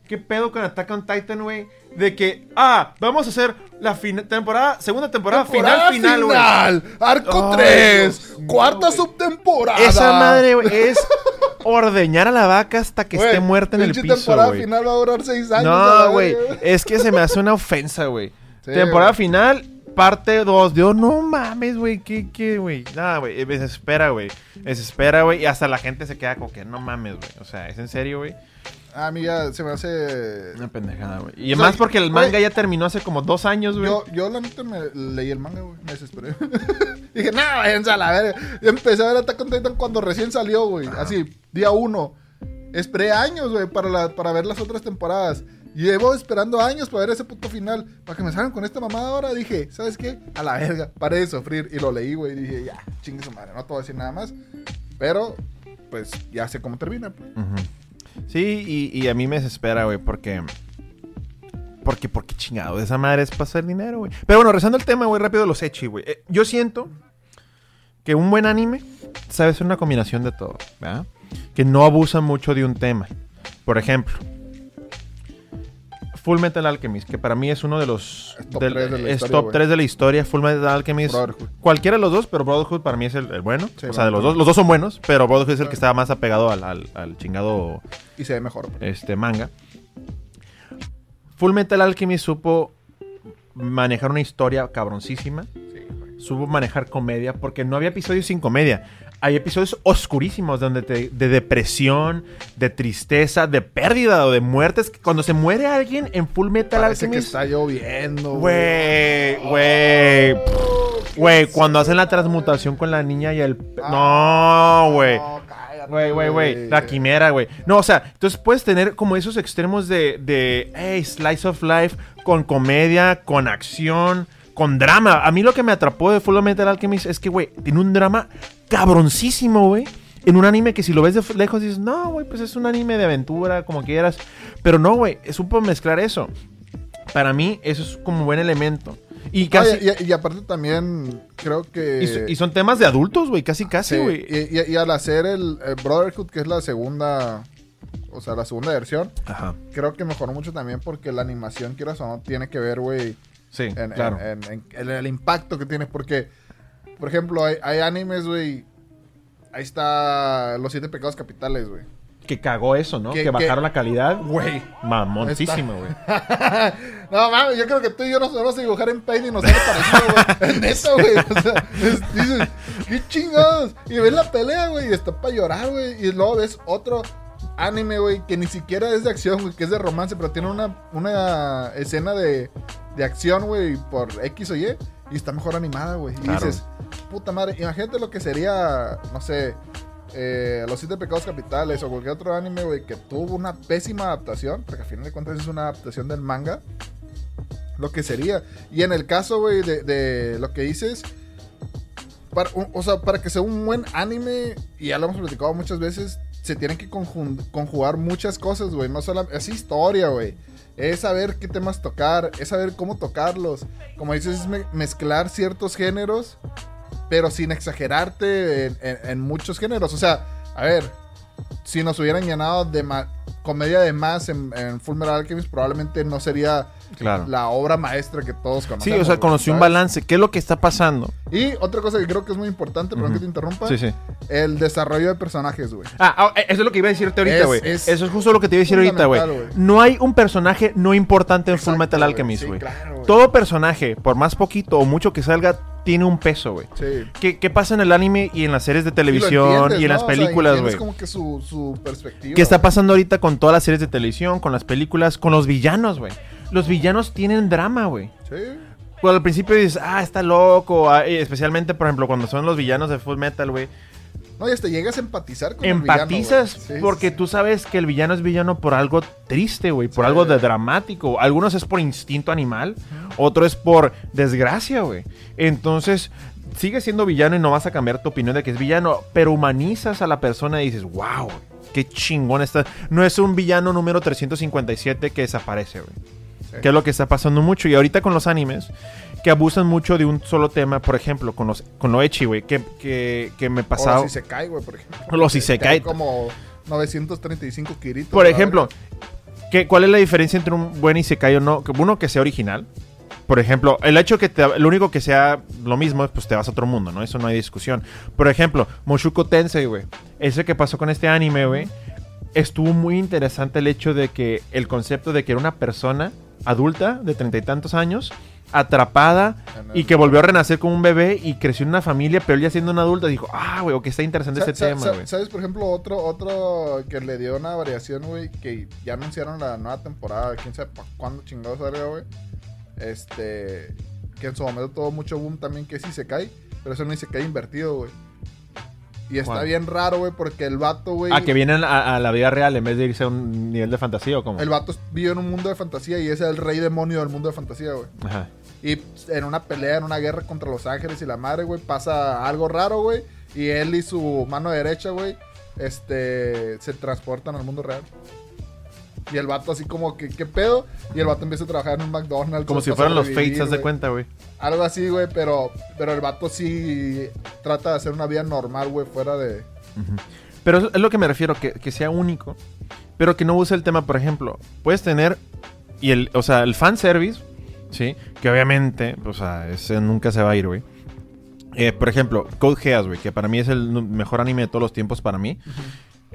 ¿Qué pedo con Attack on Titan, güey? De que, ah, vamos a hacer la temporada, segunda temporada, final, final, güey. Final, arco 3, cuarta subtemporada. Esa madre, güey, es ordeñar a la vaca hasta que esté muerta en el piso, temporada final va a durar seis años. No, güey, es que se me hace una ofensa, güey. temporada final, parte 2. Dios, no mames, güey. ¿Qué, qué, güey? Nada, güey. Me desespera, güey. Me desespera, güey. Y hasta la gente se queda como que no mames, güey. O sea, ¿es en serio, güey? A mí ya se me hace. Una pendejada, güey. Y además porque el manga ya terminó hace como dos años, güey. Yo, yo, la neta, me leí el manga, güey. Me desesperé. Dije, no, váyanse a la verga. Empecé a ver Attack on Titan cuando recién salió, güey. Así, día uno. Esperé años, güey, para, para ver las otras temporadas. Llevo esperando años para ver ese puto final. Para que me salgan con esta mamada ahora. Dije, ¿sabes qué? A la verga. Paré de sufrir. Y lo leí, güey. Dije, ya, chingue su madre. No te voy a decir nada más. Pero, pues, ya sé cómo termina. Pues. Sí, y, a mí me desespera, güey, porque... Porque, porque chingado, esa madre es pasar dinero, güey. Pero bueno, rezando el tema, güey, rápido los echi, güey. Eh, yo siento que un buen anime sabe ser una combinación de todo, ¿verdad? Que no abusa mucho de un tema. Por ejemplo, Full Metal Alchemist, que para mí es uno de los top, 3, de la, historia, top 3 de la historia. Full Metal Alchemist. Cualquiera de los dos, pero Brotherhood para mí es el, bueno. o sea, de los dos, los dos son buenos, pero Brotherhood es el que estaba más apegado al, al, chingado. Y se ve mejor. Este manga. Full Metal Alchemist supo manejar una historia cabroncísima. Sí, supo manejar comedia, porque no había episodios sin comedia hay episodios oscurísimos donde de depresión, de tristeza, de pérdida o de muertes. Cuando se muere alguien en Full Metal Parece que está lloviendo. Güey, güey. Güey, cuando hacen la transmutación con la niña y el... no, güey. Güey, güey, güey. La quimera, güey. No, o sea, entonces puedes tener como esos extremos de, de, hey, slice of life con comedia, con acción, con drama. A mí lo que me atrapó de Full Metal Alchemist es que, güey, tiene un drama cabroncísimo, güey. En un anime que si lo ves de lejos dices, no, güey, pues es un anime de aventura, como quieras. Pero no, güey, supo mezclar eso. Para mí, eso es como buen elemento. Y, casi, y, aparte también creo que... Y, son temas de adultos, güey, casi, casi, güey. Y, al hacer el, Brotherhood, que es la segunda... O sea, la segunda versión. Ajá. Creo que mejoró mucho también porque la animación, quieras o no, tiene que ver, güey... Sí, claro. En, el impacto que tienes. Porque por ejemplo, hay, animes, güey. Ahí está Los Siete Pecados Capitales, güey. Que cagó eso, ¿no? Que, bajaron la calidad. Güey. Mamoncísimo, güey. no, mames, yo creo que tú y yo nos vamos a dibujar en Paint y nos sale parecido, güey. En eso, güey. O sea, dices, qué chingados. Y ves la pelea, güey, y está para llorar, güey. Y luego ves otro anime, güey, que ni siquiera es de acción, güey, que es de romance, pero tiene una, una escena de, de acción, güey, por X o Y. Y está mejor animada, güey. Y dices, puta madre, imagínate lo que sería, no sé, eh, Los Siete Pecados Capitales o cualquier otro anime, güey, que tuvo una pésima adaptación, porque a fin de cuentas es una adaptación del manga. Lo que sería. Y en el caso, güey, de, lo que dices, para, o sea, para que sea un buen anime, y ya lo hemos platicado muchas veces, se tienen que conjugar muchas cosas, güey. No solo es historia, güey es saber qué temas tocar, es saber cómo tocarlos. Como dices, es mezclar ciertos géneros, pero sin exagerarte en, muchos géneros. O sea, a ver, si nos hubieran llenado de comedia de más en, en Full Alchemist, probablemente no sería la obra maestra que todos conocemos. Sí, o sea, conoció un balance. ¿Qué es lo que está pasando? Y otra cosa que creo que es muy importante, perdón que te interrumpa. Sí, sí. El desarrollo de personajes, güey. Ah, ah, eso es lo que iba a decirte ahorita, güey. Eso es justo lo que te iba a decir ahorita, güey. No hay un personaje no importante en Full Metal Alchemist, güey. Todo personaje, por más poquito o mucho que salga, tiene un peso, güey. Sí. ¿Qué, pasa en el anime y en las series de televisión y en las películas, güey? Es como que su, su perspectiva. ¿Qué está pasando ahorita con todas las series de televisión, con las películas, con los villanos, güey? Los villanos tienen drama, güey. Sí. Cuando al principio dices, ah, está loco. Ah, especialmente, por ejemplo, cuando son los villanos de Full Metal, güey. No, y hasta llegas a empatizar con Empatizas el villano, porque tú sabes que el villano es villano por algo triste, güey, por algo de dramático. Algunos es por instinto animal, otro es por desgracia, güey. Entonces, sigue siendo villano y no vas a cambiar tu opinión de que es villano, pero humanizas a la persona y dices, wow, qué chingón está. No es un villano número 357 que desaparece, güey. Que es lo que está pasando mucho. Y ahorita con los animes, que abusan mucho de un solo tema, por ejemplo, con los con lo Echi, güey, que, que, que me pasaba. Los Isekai, güey, por ejemplo. Los Isekai. Como 935 kiritos. Por ejemplo, ¿qué, ¿cuál es la diferencia entre un buen Isekai o no? Uno que sea original. Por ejemplo, el hecho que te, lo único que sea lo mismo, pues te vas a otro mundo, ¿no? Eso no hay discusión. Por ejemplo, Mushuko Tensei, güey. Ese que pasó con este anime, güey. Estuvo muy interesante el hecho de que el concepto de que era una persona adulta de treinta y tantos años atrapada y que volvió a renacer como un bebé y creció en una familia, pero ya siendo un adulto dijo, ah, güey, que está interesante este tema, güey. ¿Sabes, por ejemplo, otro, otro que le dio una variación, güey, que ya anunciaron la nueva temporada, quién sabe cuándo chingados salga, güey? Este, que en su momento tuvo mucho boom también, que sí se cae, pero eso no se cae invertido, güey. Y está bien raro, güey, porque el vato, güey. Ah, que vienen a, la vida real en vez de irse a un nivel de fantasía o cómo. El vato vive en un mundo de fantasía y es el rey demonio del mundo de fantasía, güey. Ajá. Y en una pelea, en una guerra contra los ángeles y la madre, güey, pasa algo raro, güey. Y él y su mano derecha, güey, este, se transportan al mundo real. Y el vato así como que, ¿qué pedo? Y el vato empieza a trabajar en un McDonald's. Como si fueran los Fates, haz de cuenta, güey. Algo así, güey, pero, pero el vato sí trata de hacer una vida normal, güey, fuera de... Pero es lo que me refiero, que, que, sea único, pero que no use el tema, por ejemplo, puedes tener, y el, o sea, el fanservice, ¿sí? Que obviamente, o sea, ese nunca se va a ir, güey. Eh, por ejemplo, Code Geass, güey, que para mí es el mejor anime de todos los tiempos para mí.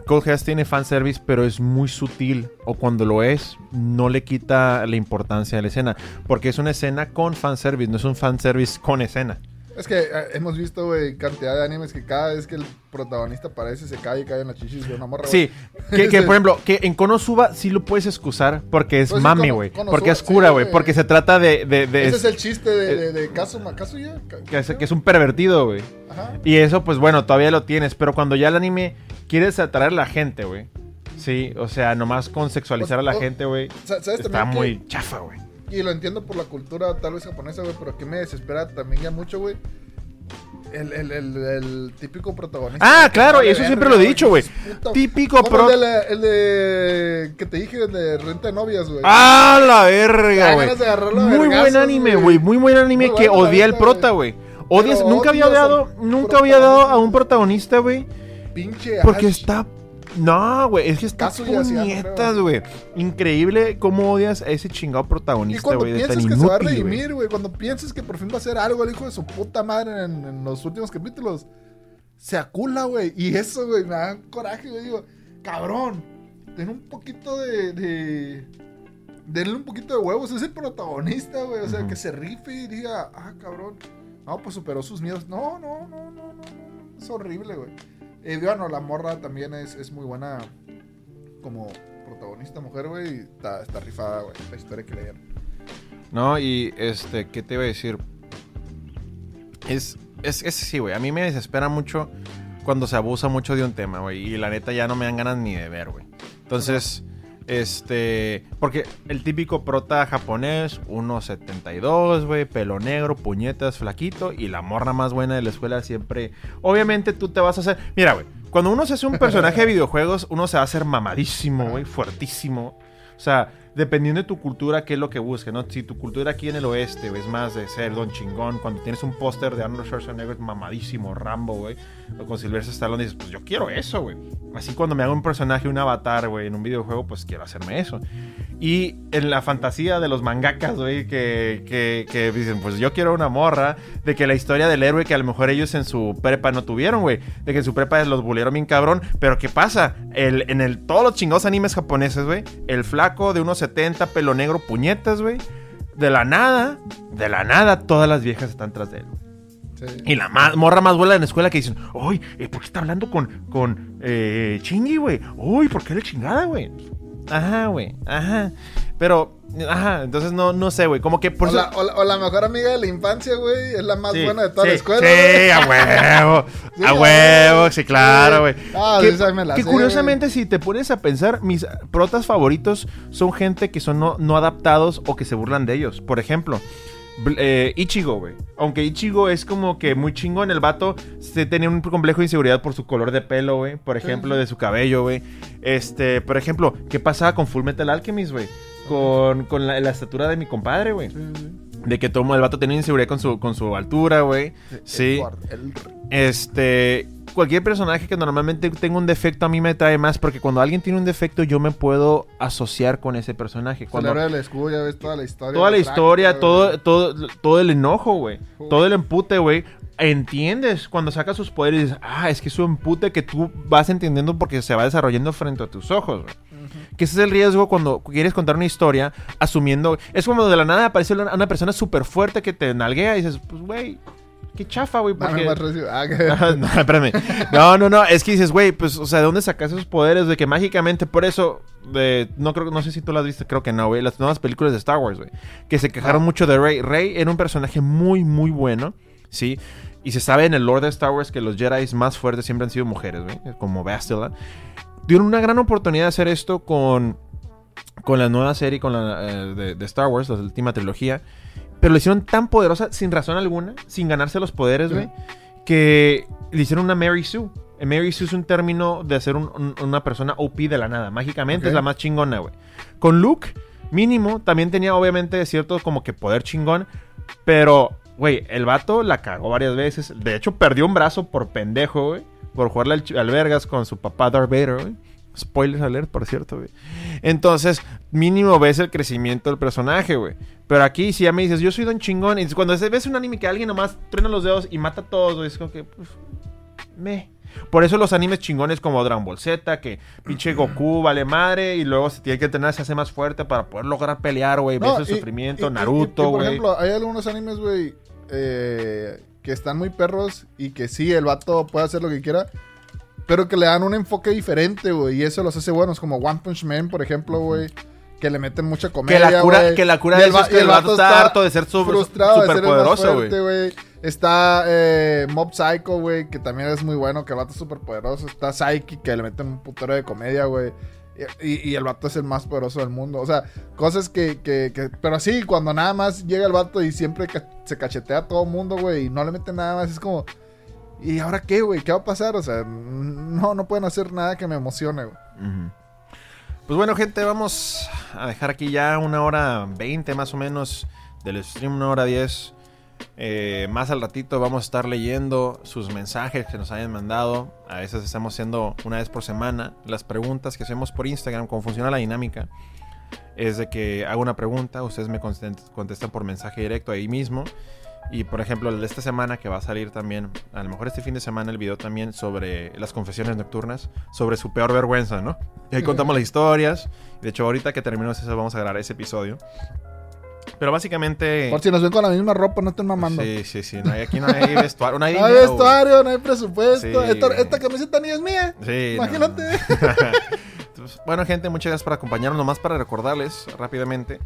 Cold Geass tiene fanservice, pero es muy sutil. O cuando lo es, no le quita la importancia de la escena. Porque es una escena con fanservice, no es un fanservice con escena. Es que eh, hemos visto, güey, cantidad de animes que cada vez que el protagonista aparece se cae y cae en la chichis de una morra. Sí, que, por ejemplo, que en Konosuba sí lo puedes excusar porque es pues mami, güey. porque es cura, güey. porque se trata de, Ese es, el chiste de, de, Kazuma, Kazuya. Que es, que es un pervertido, güey. Y eso, pues bueno, todavía lo tienes. Pero cuando ya el anime quieres atraer a la gente, güey. Sí, o sea, nomás con sexualizar a la gente, güey. Está muy chafa, güey. Y lo entiendo por la cultura tal vez japonesa, güey, pero que me desespera también ya mucho, güey. El, el, el, típico protagonista. Ah, claro, y eso siempre lo he dicho, güey. Típico protagonista. El, de, que te dije, el de Renta de Novias, güey. Ah, la verga, güey. Muy buen anime, güey. Muy buen anime que odia al prota, güey. Odias, nunca había dado, nunca había dado a un protagonista, güey. Pinche Porque está no, güey, es que está puñetas, güey. Increíble cómo odias a ese chingado protagonista, güey. Cuando piensas que se va a redimir, güey, cuando piensas que por fin va a hacer algo el hijo de su puta madre en, los últimos capítulos, se acula, güey. Y eso, güey, me da coraje, güey. Digo, cabrón, ten un poquito de, de... Denle un poquito de huevos, es el protagonista, güey. O sea, que se rife y diga, ah, cabrón. No, pues superó sus miedos. No, no, no, no, no. Es horrible, güey. Y bueno, la morra también es, muy buena como protagonista mujer, güey. Está, está rifada, güey, la historia que leer. No, y este, ¿qué te iba a decir? Es, es, es sí, güey. A mí me desespera mucho cuando se abusa mucho de un tema, güey. Y la neta ya no me dan ganas ni de ver, güey. Entonces, este. Porque el típico prota japonés, 1.72, güey, pelo negro, puñetas, flaquito. Y la morra más buena de la escuela siempre. Obviamente tú te vas a hacer. Mira, güey. Cuando uno se hace un personaje de videojuegos, uno se va a hacer mamadísimo, güey, fuertísimo. O sea, dependiendo de tu cultura, qué es lo que busques, ¿no? Si tu cultura aquí en el oeste es más de ser don chingón, cuando tienes un póster de Arnold Schwarzenegger mamadísimo, Rambo, güey, o con Sylvester Stallone, dices, pues yo quiero eso, güey. Así cuando me hago un personaje, un avatar, güey, en un videojuego, pues quiero hacerme eso. Y en la fantasía de los mangakas, güey, que, que, que, dicen, pues yo quiero una morra, de que la historia del héroe que a lo mejor ellos en su prepa no tuvieron, güey, de que en su prepa los bulieron bien cabrón, pero ¿qué pasa? El, en el, todos los chingados animes japoneses, güey, el flaco de unos 70, pelo negro, puñetas, güey. De la nada, de la nada, todas las viejas están tras de él. Y la morra más buena en la escuela que dicen, uy, eh, ¿por qué está hablando con, con eh, Chingy, güey? Uy, ¿por qué le chingada, güey? Ajá, güey, ajá. Pero, ajá, entonces no, no sé, güey. Como que por o, la, o, la, mejor amiga de la infancia, güey. Es la más buena de toda la escuela. Sí, a huevo. a huevo, sí, claro, güey. Ah, que, que curiosamente, si te pones a pensar, mis protas favoritos son gente que son no, no adaptados o que se burlan de ellos. Por ejemplo, eh, Ichigo, güey. Aunque Ichigo es como que muy chingón, el vato se tenía un complejo de inseguridad por su color de pelo, güey. Por ejemplo, de su cabello, güey. Este, por ejemplo, ¿qué pasaba con Full Metal Alchemist, güey? Con, con la, estatura de mi compadre, güey. De que todo el vato tenía inseguridad con su, con su altura, güey. Sí. Este cualquier personaje que normalmente tenga un defecto a mí me trae más porque cuando alguien tiene un defecto yo me puedo asociar con ese personaje. Cuando el escudo ya ves toda la historia. Toda la historia, todo, todo, todo el enojo, güey. Todo el empute, güey. Entiendes cuando saca sus poderes y dices, ah, es que es un empute que tú vas entendiendo porque se va desarrollando frente a tus ojos, güey. Que ese es el riesgo cuando quieres contar una historia asumiendo... Es como de la nada aparece una, una persona súper fuerte que te nalguea y dices, pues, güey, qué chafa, güey. Porque... Ah, no, espérame. No, no, no. Es que dices, güey, pues, o sea, ¿de dónde sacas esos poderes? De que mágicamente, por eso, de, no creo, no sé si tú las viste, creo que no, güey. Las nuevas películas de Star Wars, güey. Que se quejaron ah. mucho de Rey. Rey era un personaje muy, muy bueno, ¿sí? Y se sabe en el lore de Star Wars que los Jedi más fuertes siempre han sido mujeres, güey. Como Bastila. Dieron una gran oportunidad de hacer esto con, con la nueva serie con la, eh, de, de Star Wars, la última trilogía pero lo hicieron tan poderosa, sin razón alguna, sin ganarse los poderes, güey, que le hicieron una Mary Sue. Mary Sue es un término de hacer una persona OP de la nada. Mágicamente es la más chingona, güey. Con Luke, mínimo, también tenía obviamente cierto como que poder chingón. Pero, güey, el vato la cagó varias veces. De hecho, perdió un brazo por pendejo, güey. Por jugarle al, al Vergas con su papá Darth Vader, güey. Spoilers alert, por cierto, güey. Entonces, mínimo ves el crecimiento del personaje, güey. Pero aquí, si ya me dices, yo soy don chingón. Y cuando ves un anime que alguien nomás truena los dedos y mata a todos, güey, es como que. Pues, me. Por eso los animes chingones como Dragon Ball Z, que pinche Goku vale madre y luego se tiene que tener, se hace más fuerte para poder lograr pelear, güey. ves el sufrimiento, Naruto, güey. Por ejemplo, hay algunos animes, güey, eh, que están muy perros y que sí, el vato puede hacer lo que quiera pero que le dan un enfoque diferente, güey. Y eso los hace buenos, como One Punch Man, por ejemplo, güey. Que le meten mucha comedia, Que la cura, que la cura de eso es que el vato está harto de ser frustrado, super poderoso, güey. Está eh, Mob Psycho, güey, que también es muy bueno, que el vato es súper poderoso. Está Psyche, que le meten un putero de comedia, güey. Y, el vato es el más poderoso del mundo. O sea, cosas que, que, que, Pero así, cuando nada más llega el vato y siempre se cachetea a todo el mundo, güey, y no le meten nada más, es como... ¿Y ahora qué, güey? ¿Qué va a pasar? O sea, no, no pueden hacer nada que me emocione, güey. Pues bueno, gente, vamos a dejar aquí ya una hora veinte más o menos del stream, una hora diez. Eh, más al ratito vamos a estar leyendo sus mensajes que nos hayan mandado. A veces estamos haciendo una vez por semana las preguntas que hacemos por Instagram, cómo funciona la dinámica. Es de que hago una pregunta, ustedes me contestan por mensaje directo ahí mismo. Y por ejemplo, el de esta semana que va a salir también, a lo mejor este fin de semana, el video también sobre las confesiones nocturnas, sobre su peor vergüenza, ¿no? Y ahí contamos las historias. De hecho, ahorita que terminemos eso, vamos a grabar ese episodio. Pero básicamente. Por si nos ven con la misma ropa, no estén mamando. Sí, sí, sí. No hay, aquí no hay vestuario. No hay, vestuario, no hay presupuesto. Esta, camiseta ni es mía. Sí. Imagínate. bueno, gente, muchas gracias por acompañarnos. Nomás para recordarles rápidamente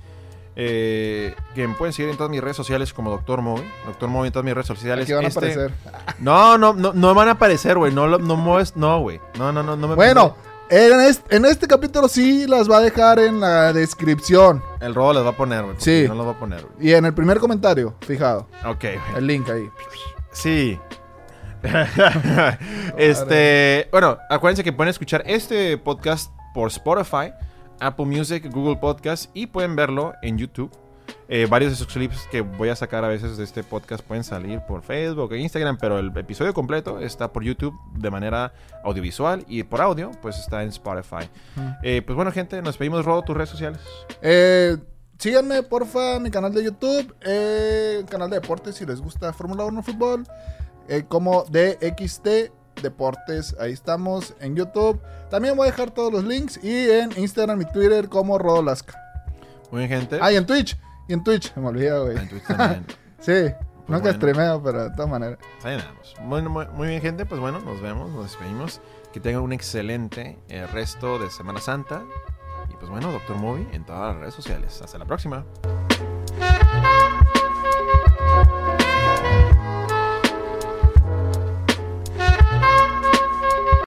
eh, que me pueden seguir en todas mis redes sociales como Doctor Moby. Doctor Moby en todas mis redes sociales. Aquí van a este, aparecer. No, no, no, no van a aparecer, güey. No, no, no, güey. No, no, no, no me Bueno, en este, en este, capítulo sí las va a dejar en la descripción. El robo las va a poner, güey. Sí. No las va a poner, Y en el primer comentario, fijado. Ok, El link ahí. Sí. este, bueno, acuérdense que pueden escuchar este podcast por Spotify Apple Music, Google Podcast y pueden verlo en YouTube. Eh, varios de esos clips que voy a sacar a veces de este podcast pueden salir por Facebook e Instagram, pero el episodio completo está por YouTube de manera audiovisual y por audio, pues está en Spotify. Eh, pues bueno, gente, nos pedimos, Rodo, tus redes sociales. Eh, síganme, porfa, mi canal de YouTube, canal de deportes si les gusta Fórmula 1 Fútbol, como DXT Deportes. Ahí estamos en YouTube. También voy a dejar todos los links y en Instagram y Twitter como Rodolaska. Muy bien, gente. Ah, y en Twitch. Y en Twitch, me olvidé, güey. En Twitch también. sí, pues nunca bueno. pero de todas maneras. Muy, muy, bien, gente. Pues bueno, nos vemos, nos despedimos. Que tengan un excelente eh, resto de Semana Santa. Y pues bueno, Doctor Movie en todas las redes sociales. Hasta la próxima.